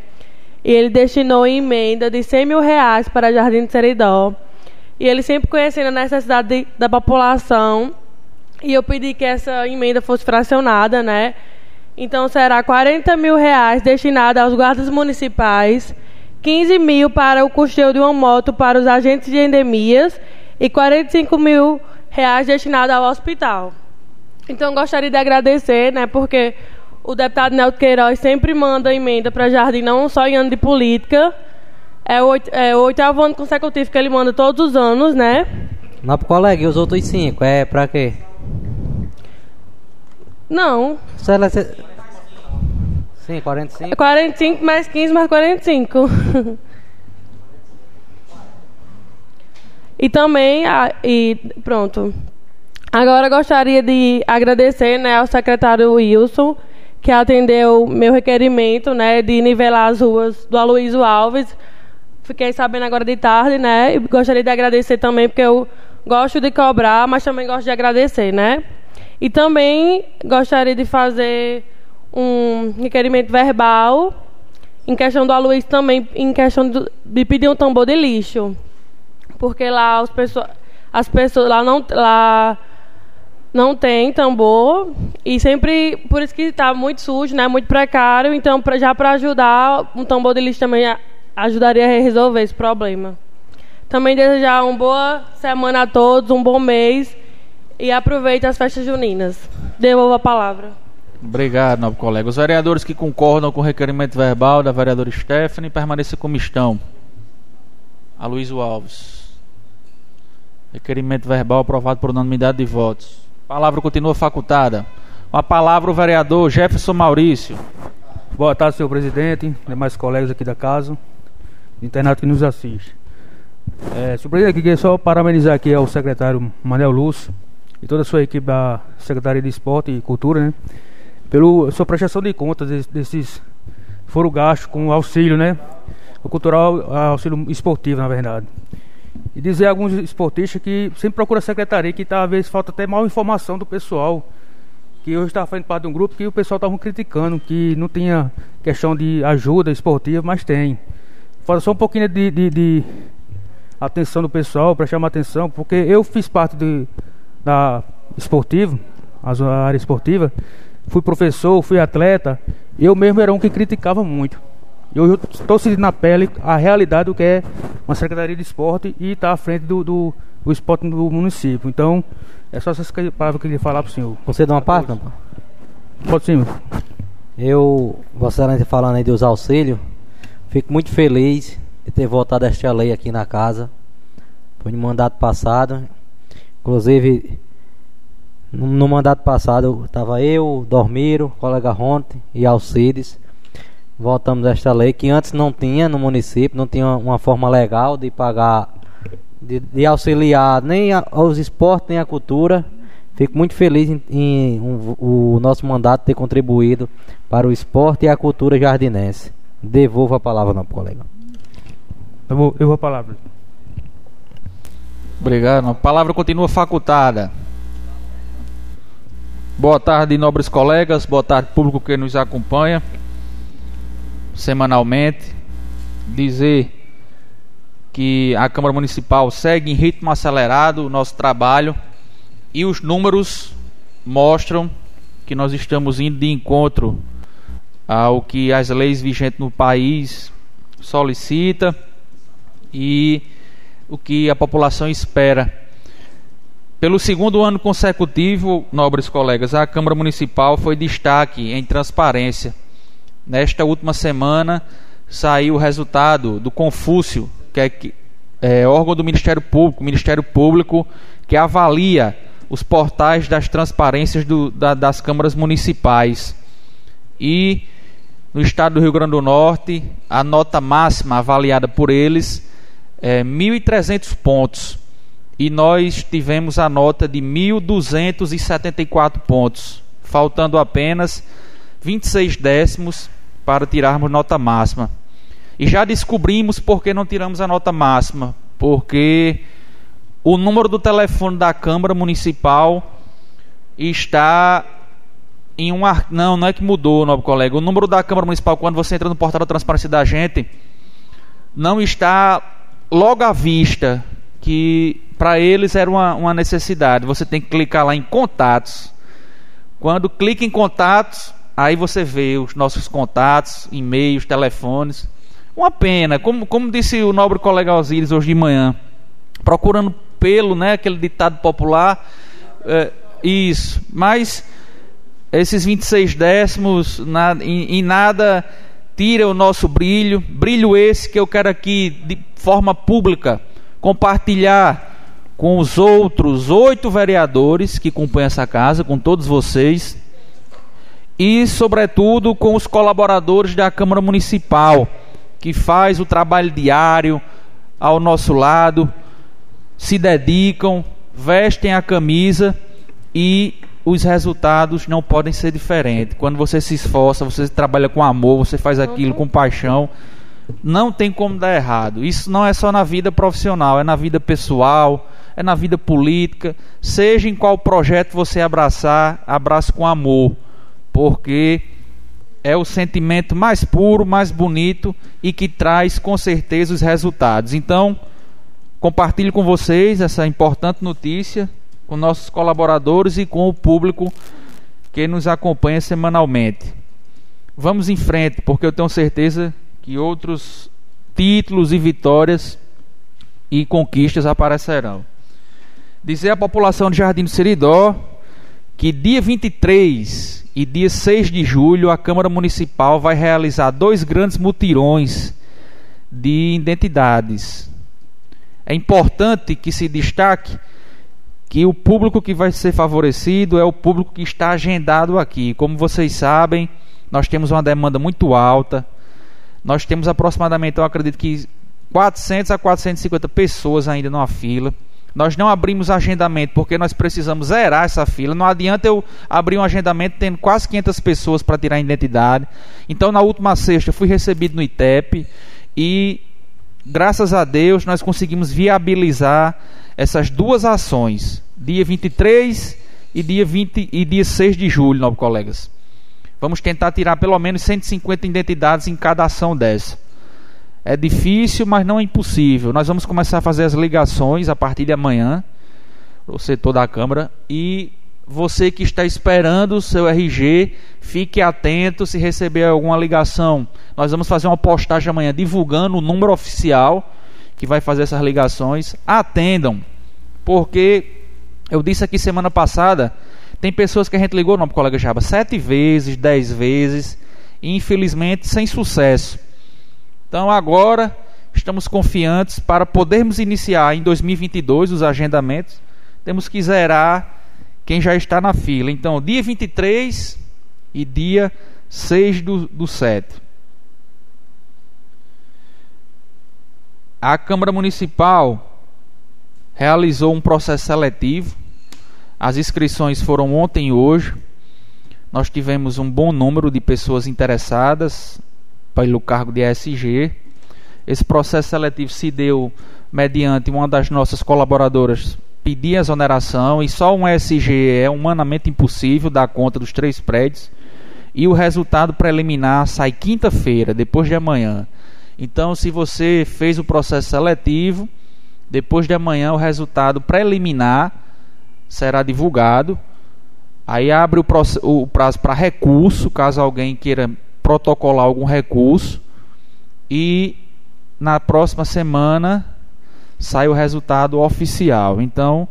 E ele destinou emenda de 100 mil reais para Jardim de Seridó. E ele sempre conhecendo a necessidade de, da população. E eu pedi que essa emenda fosse fracionada, né? Então será 40 mil reais destinado aos guardas municipais, 15 mil para o custeio de uma moto para os agentes de endemias e 45 mil reais destinado ao hospital. Então gostaria de agradecer, né, porque o deputado Nelto Queiroz sempre manda emenda para Jardim, não só em ano de política. É o, é o oitavo ano consecutivo que ele manda todos os anos, né? Não pro colega, e os outros cinco? É pra quê? Não. Só ela... Sim, 45. 45 mais 15 mais 45. e também, e pronto. Agora gostaria de agradecer né, ao secretário Wilson, que atendeu meu requerimento né, de nivelar as ruas do Aloysio Alves. Fiquei sabendo agora de tarde, né? E gostaria de agradecer também, porque eu gosto de cobrar, mas também gosto de agradecer, né? E também gostaria de fazer um requerimento verbal em questão do Aloysio também, em questão de pedir um tambor de lixo. Porque lá as pessoas, as pessoas lá não... Lá, não tem tambor e sempre por isso que está muito sujo, né, muito precário. Então, pra, já para ajudar, um tambor de lixo também ajudaria a resolver esse problema. Também desejar uma boa semana a todos, um bom mês e aproveite as festas juninas. Devolvo a palavra. Obrigado, nobre colega. Os vereadores que concordam com o requerimento verbal da vereadora Stephanie permaneçam como estão. Aloysio Alves. Requerimento verbal aprovado por unanimidade de votos. Palavra continua facultada. Com a palavra o vereador Jefferson Maurício. Boa tarde, senhor presidente, demais colegas aqui da casa, internato que nos assiste. É, senhor presidente, queria só parabenizar aqui ao secretário Manuel Lúcio e toda a sua equipe da Secretaria de Esporte e Cultura, né? Pela sua prestação de contas desses, desses foram gastos com auxílio, né? O cultural, auxílio esportivo, na verdade. E dizer a alguns esportistas que sempre procura a secretaria, que talvez falta até mal informação do pessoal. Que hoje estava fazendo parte de um grupo que o pessoal estava criticando, que não tinha questão de ajuda esportiva, mas tem. Falta só um pouquinho de, de, de atenção do pessoal, para chamar atenção, porque eu fiz parte de, da esportiva, a área esportiva, fui professor, fui atleta, eu mesmo era um que criticava muito. E hoje eu estou sentindo na pele a realidade do que é uma secretaria de esporte e estar tá à frente do, do, do, esporte do município. Então, é só essas palavras que eu queria falar para o senhor. Você dá uma parte, não? Pode sim. Eu, Vossa falando aí dos auxílios, fico muito feliz de ter votado esta lei aqui na casa. Foi no mandato passado. Inclusive, no, no mandato passado, estava eu, Dormiro, colega Ronte e Alcides votamos esta lei que antes não tinha no município, não tinha uma forma legal de pagar, de, de auxiliar nem a, aos esportes nem a cultura. Fico muito feliz em, em um, o nosso mandato ter contribuído para o esporte e a cultura jardinense. Devolvo a palavra, não, colega. Eu vou, eu vou a palavra. Obrigado. A palavra continua facultada. Boa tarde, nobres colegas. Boa tarde, público que nos acompanha semanalmente, dizer que a Câmara Municipal segue em ritmo acelerado o nosso trabalho e os números mostram que nós estamos indo de encontro ao que as leis vigentes no país solicita e o que a população espera. Pelo segundo ano consecutivo, nobres colegas, a Câmara Municipal foi destaque em transparência. Nesta última semana saiu o resultado do Confúcio, que é, é órgão do Ministério Público, Ministério Público que avalia os portais das transparências do, da, das câmaras municipais. E no estado do Rio Grande do Norte, a nota máxima avaliada por eles é 1.300 pontos. E nós tivemos a nota de 1.274 pontos, faltando apenas 26 décimos para tirarmos nota máxima. E já descobrimos por que não tiramos a nota máxima. Porque o número do telefone da Câmara Municipal está em um ar... não, não é que mudou, nobre colega. O número da Câmara Municipal quando você entra no portal da transparência da gente não está logo à vista que para eles era uma, uma necessidade. Você tem que clicar lá em contatos. Quando clica em contatos, aí você vê os nossos contatos, e-mails, telefones. Uma pena, como, como disse o nobre colega Osíris hoje de manhã, procurando pelo, né, aquele ditado popular. É, isso, mas esses 26 décimos na, em, em nada tira o nosso brilho, brilho esse que eu quero aqui de forma pública compartilhar com os outros oito vereadores que compõem essa casa, com todos vocês, e, sobretudo, com os colaboradores da Câmara Municipal, que faz o trabalho diário ao nosso lado, se dedicam, vestem a camisa e os resultados não podem ser diferentes. Quando você se esforça, você trabalha com amor, você faz aquilo com paixão, não tem como dar errado. Isso não é só na vida profissional, é na vida pessoal, é na vida política. Seja em qual projeto você abraçar, abrace com amor, porque é o sentimento mais puro, mais bonito e que traz com certeza os resultados. Então, compartilho com vocês essa importante notícia com nossos colaboradores e com o público que nos acompanha semanalmente. Vamos em frente, porque eu tenho certeza que outros títulos e vitórias e conquistas aparecerão. Dizer à população de Jardim do Seridó que dia 23 e dia 6 de julho a Câmara Municipal vai realizar dois grandes mutirões de identidades. É importante que se destaque que o público que vai ser favorecido é o público que está agendado aqui. Como vocês sabem, nós temos uma demanda muito alta. Nós temos aproximadamente, eu acredito que 400 a 450 pessoas ainda numa fila. Nós não abrimos agendamento porque nós precisamos zerar essa fila. Não adianta eu abrir um agendamento tendo quase 500 pessoas para tirar a identidade. Então, na última sexta, fui recebido no ITEP e, graças a Deus, nós conseguimos viabilizar essas duas ações, dia 23 e dia, 20, e dia 6 de julho, novos colegas. Vamos tentar tirar pelo menos 150 identidades em cada ação dessa. É difícil, mas não é impossível. Nós vamos começar a fazer as ligações a partir de amanhã, o setor da Câmara, e você que está esperando o seu RG, fique atento se receber alguma ligação. Nós vamos fazer uma postagem amanhã divulgando o número oficial que vai fazer essas ligações. Atendam, porque eu disse aqui semana passada, tem pessoas que a gente ligou, não, colega Jaba, sete vezes, dez vezes, e infelizmente sem sucesso. Então agora estamos confiantes para podermos iniciar em 2022 os agendamentos. Temos que zerar quem já está na fila. Então, dia 23 e dia 6 do, do 7. A Câmara Municipal realizou um processo seletivo. As inscrições foram ontem e hoje. Nós tivemos um bom número de pessoas interessadas pelo cargo de ESG. Esse processo seletivo se deu mediante uma das nossas colaboradoras pedir exoneração e só um ESG é humanamente impossível dar conta dos três prédios. E o resultado preliminar sai quinta-feira, depois de amanhã. Então, se você fez o processo seletivo, depois de amanhã o resultado preliminar será divulgado. Aí abre o, o prazo para recurso, caso alguém queira protocolar algum recurso. E na próxima semana sai o resultado oficial. Então,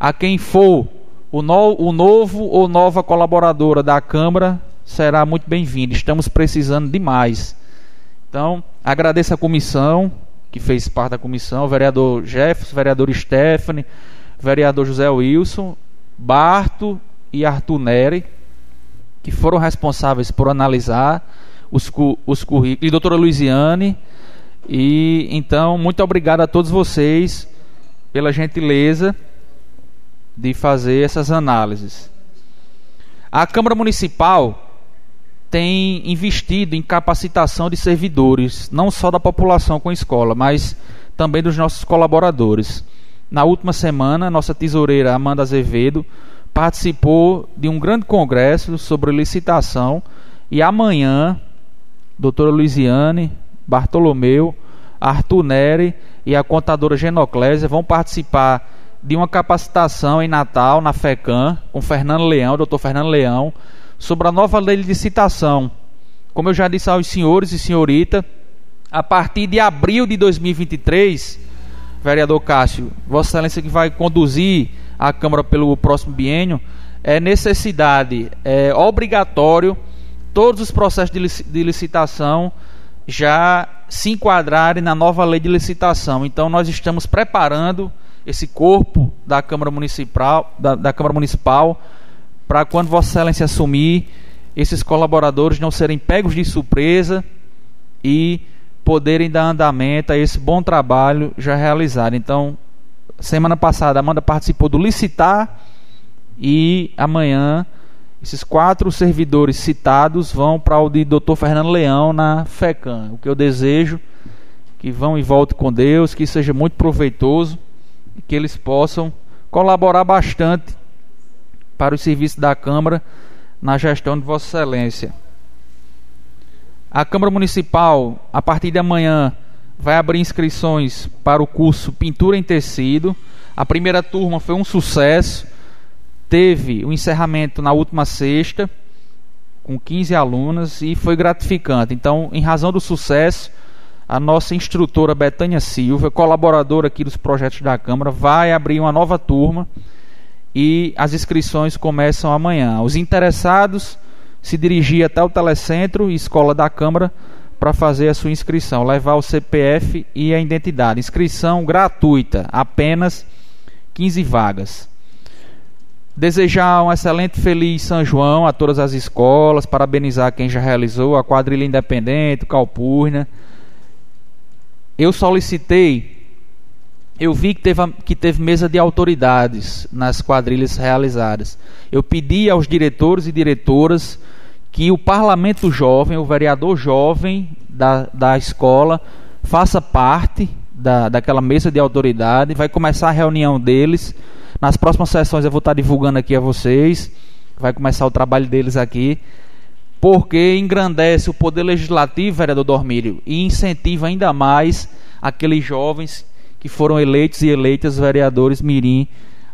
a quem for o, no, o novo ou nova colaboradora da Câmara será muito bem-vindo. Estamos precisando demais. Então, agradeço a comissão que fez parte da comissão, o vereador Jefferson, vereador Stephanie, vereador José Wilson, Barto e Arthur Neri, que foram responsáveis por analisar os, os currículos, e doutora Luiziane. E então, muito obrigado a todos vocês pela gentileza de fazer essas análises. A Câmara Municipal tem investido em capacitação de servidores, não só da população com escola, mas também dos nossos colaboradores. Na última semana, nossa tesoureira Amanda Azevedo participou de um grande congresso sobre licitação e amanhã, doutora Luiziane, Bartolomeu, Arthur Neri e a contadora Genoclésia vão participar de uma capacitação em Natal, na FECAM, com Fernando Leão, doutor Fernando Leão, sobre a nova lei de licitação. Como eu já disse aos senhores e senhorita, a partir de abril de 2023, vereador Cássio, Vossa Excelência que vai conduzir a Câmara pelo próximo biênio, é necessidade, é obrigatório, todos os processos de licitação já se enquadrarem na nova lei de licitação. Então nós estamos preparando esse corpo da Câmara Municipal, da, da Câmara Municipal, para quando Vossa Excelência assumir, esses colaboradores não serem pegos de surpresa e poderem dar andamento a esse bom trabalho já realizado. Então, semana passada Amanda participou do licitar e amanhã esses quatro servidores citados vão para o de Dr. Fernando Leão na FECAM. O que eu desejo que vão e voltem com Deus, que seja muito proveitoso e que eles possam colaborar bastante para o serviço da Câmara na gestão de Vossa Excelência. A Câmara Municipal, a partir de amanhã, vai abrir inscrições para o curso Pintura em Tecido. A primeira turma foi um sucesso. Teve o encerramento na última sexta, com 15 alunas, e foi gratificante. Então, em razão do sucesso, a nossa instrutora Betânia Silva, colaboradora aqui dos projetos da Câmara, vai abrir uma nova turma e as inscrições começam amanhã. Os interessados se dirigir até o telecentro e escola da Câmara para fazer a sua inscrição, levar o CPF e a identidade. Inscrição gratuita, apenas 15 vagas. Desejar um excelente feliz São João a todas as escolas, parabenizar quem já realizou a quadrilha independente, Calpurna eu solicitei, eu vi que teve, que teve mesa de autoridades nas quadrilhas realizadas. Eu pedi aos diretores e diretoras que o parlamento jovem, o vereador jovem da, da escola, faça parte da, daquela mesa de autoridade. Vai começar a reunião deles. Nas próximas sessões eu vou estar divulgando aqui a vocês. Vai começar o trabalho deles aqui porque engrandece o poder legislativo, vereador Dormírio, e incentiva ainda mais aqueles jovens que foram eleitos e eleitas vereadores mirim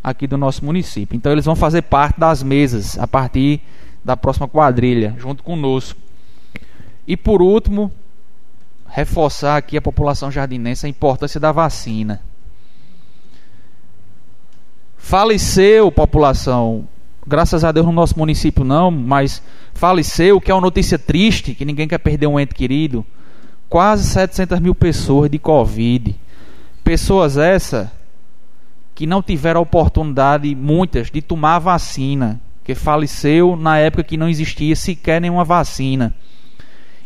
aqui do nosso município. Então eles vão fazer parte das mesas a partir da próxima quadrilha, junto conosco. E por último, reforçar aqui a população jardinense a importância da vacina. Faleceu população graças a Deus no nosso município não, mas faleceu, que é uma notícia triste, que ninguém quer perder um ente querido. Quase 700 mil pessoas de Covid. Pessoas essa que não tiveram a oportunidade, muitas, de tomar vacina, que faleceu na época que não existia sequer nenhuma vacina.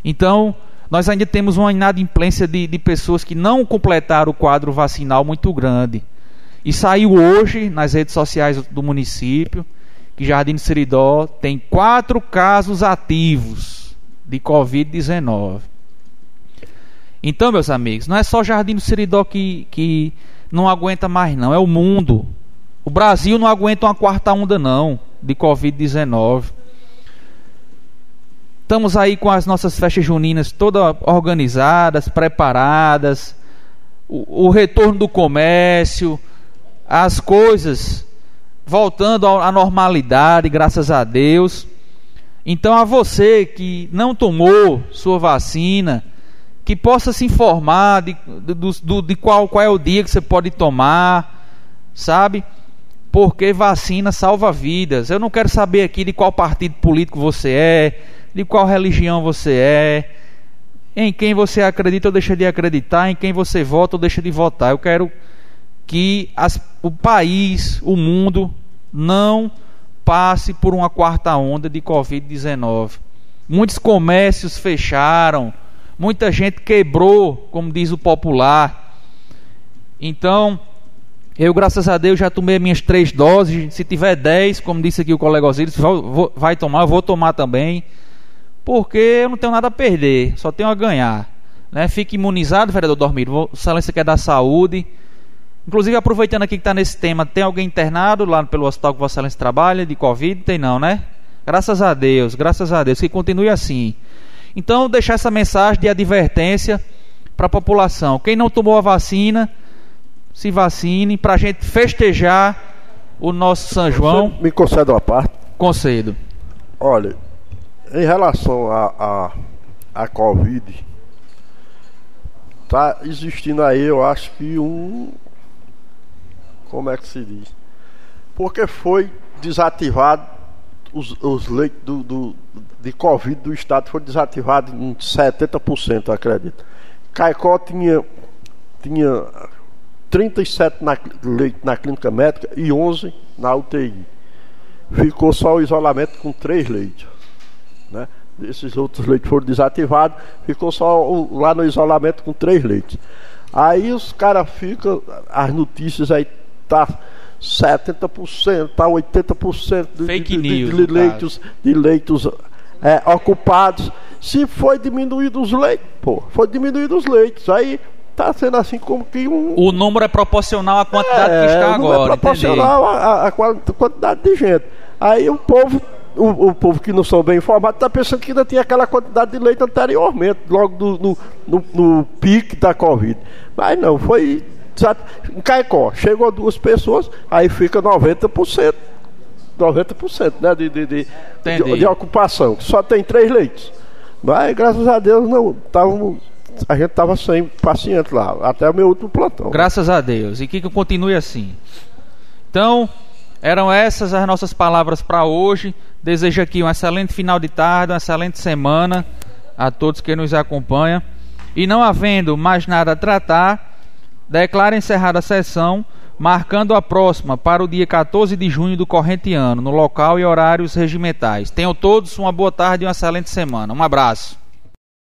Então, nós ainda temos uma inadimplência de, de pessoas que não completaram o quadro vacinal muito grande. E saiu hoje nas redes sociais do município que Jardim do Seridó tem quatro casos ativos de Covid-19. Então, meus amigos, não é só Jardim do Seridó que, que não aguenta mais, não. É o mundo. O Brasil não aguenta uma quarta onda, não, de Covid-19. Estamos aí com as nossas festas juninas todas organizadas, preparadas, o, o retorno do comércio, as coisas voltando à normalidade, graças a Deus. Então, a você que não tomou sua vacina, que possa se informar de, de, qual, qual é o dia que você pode tomar, sabe? Porque vacina salva vidas. Eu não quero saber aqui de qual partido político você é, de qual religião você é, em quem você acredita ou deixa de acreditar, em quem você vota ou deixa de votar. Eu quero que as, o país, o mundo, não passe por uma quarta onda de Covid-19. Muitos comércios fecharam, muita gente quebrou, como diz o popular. Então, eu, graças a Deus, já tomei minhas três doses. Se tiver dez, como disse aqui o colega Osíris, vai tomar, eu vou tomar também porque eu não tenho nada a perder, só tenho a ganhar. Né? Fique imunizado, vereador Dormiro. Excelência quer dar saúde. Inclusive, aproveitando aqui que está nesse tema, tem alguém internado lá pelo hospital que Vossa Excelência trabalha, de Covid? Tem não, né? Graças a Deus, graças a Deus, que continue assim. Então, deixar essa mensagem de advertência para a população. Quem não tomou a vacina, se vacine, para a gente festejar o nosso São João. Você me concede uma parte? Concedo. Olha, em relação a, a, a Covid, tá existindo aí, eu acho que um. Como é que se diz? Porque foi desativado os, os leitos do, do, de Covid do Estado, foi desativado em 70%, acredito. Caicó tinha, tinha 37 na, leitos na clínica médica e 11 na UTI. Ficou só o isolamento com três leitos. Né? Esses outros leitos foram desativados, ficou só lá no isolamento com três leitos. Aí os caras ficam, as notícias aí tá 70%, tá 80% de, Fake de, news, de, de leitos, de leitos é, ocupados. Se foi diminuído os leitos, pô, foi diminuído os leitos. Aí tá sendo assim como que um. O número é proporcional à quantidade é, que está agora. É proporcional à, à quantidade de gente. Aí o povo o, o, povo que não são bem informados está pensando que ainda tinha aquela quantidade de leite anteriormente, logo do, no, no, no, pique da Covid. Mas não, foi. Sabe, em Caicó, chegou duas pessoas, aí fica 90%. 90% né, de, de, de, de, de ocupação, só tem três leitos. Mas graças a Deus não estavam a gente estava sem paciente lá, até o meu último plantão. Graças a Deus. E que, que continue assim. Então, eram essas as nossas palavras para hoje. Desejo aqui um excelente final de tarde, uma excelente semana a todos que nos acompanham. E não havendo mais nada a tratar, declaro encerrada a sessão, marcando a próxima para o dia 14 de junho do corrente ano, no local e horários regimentais. Tenham todos uma boa tarde e uma excelente semana. Um abraço.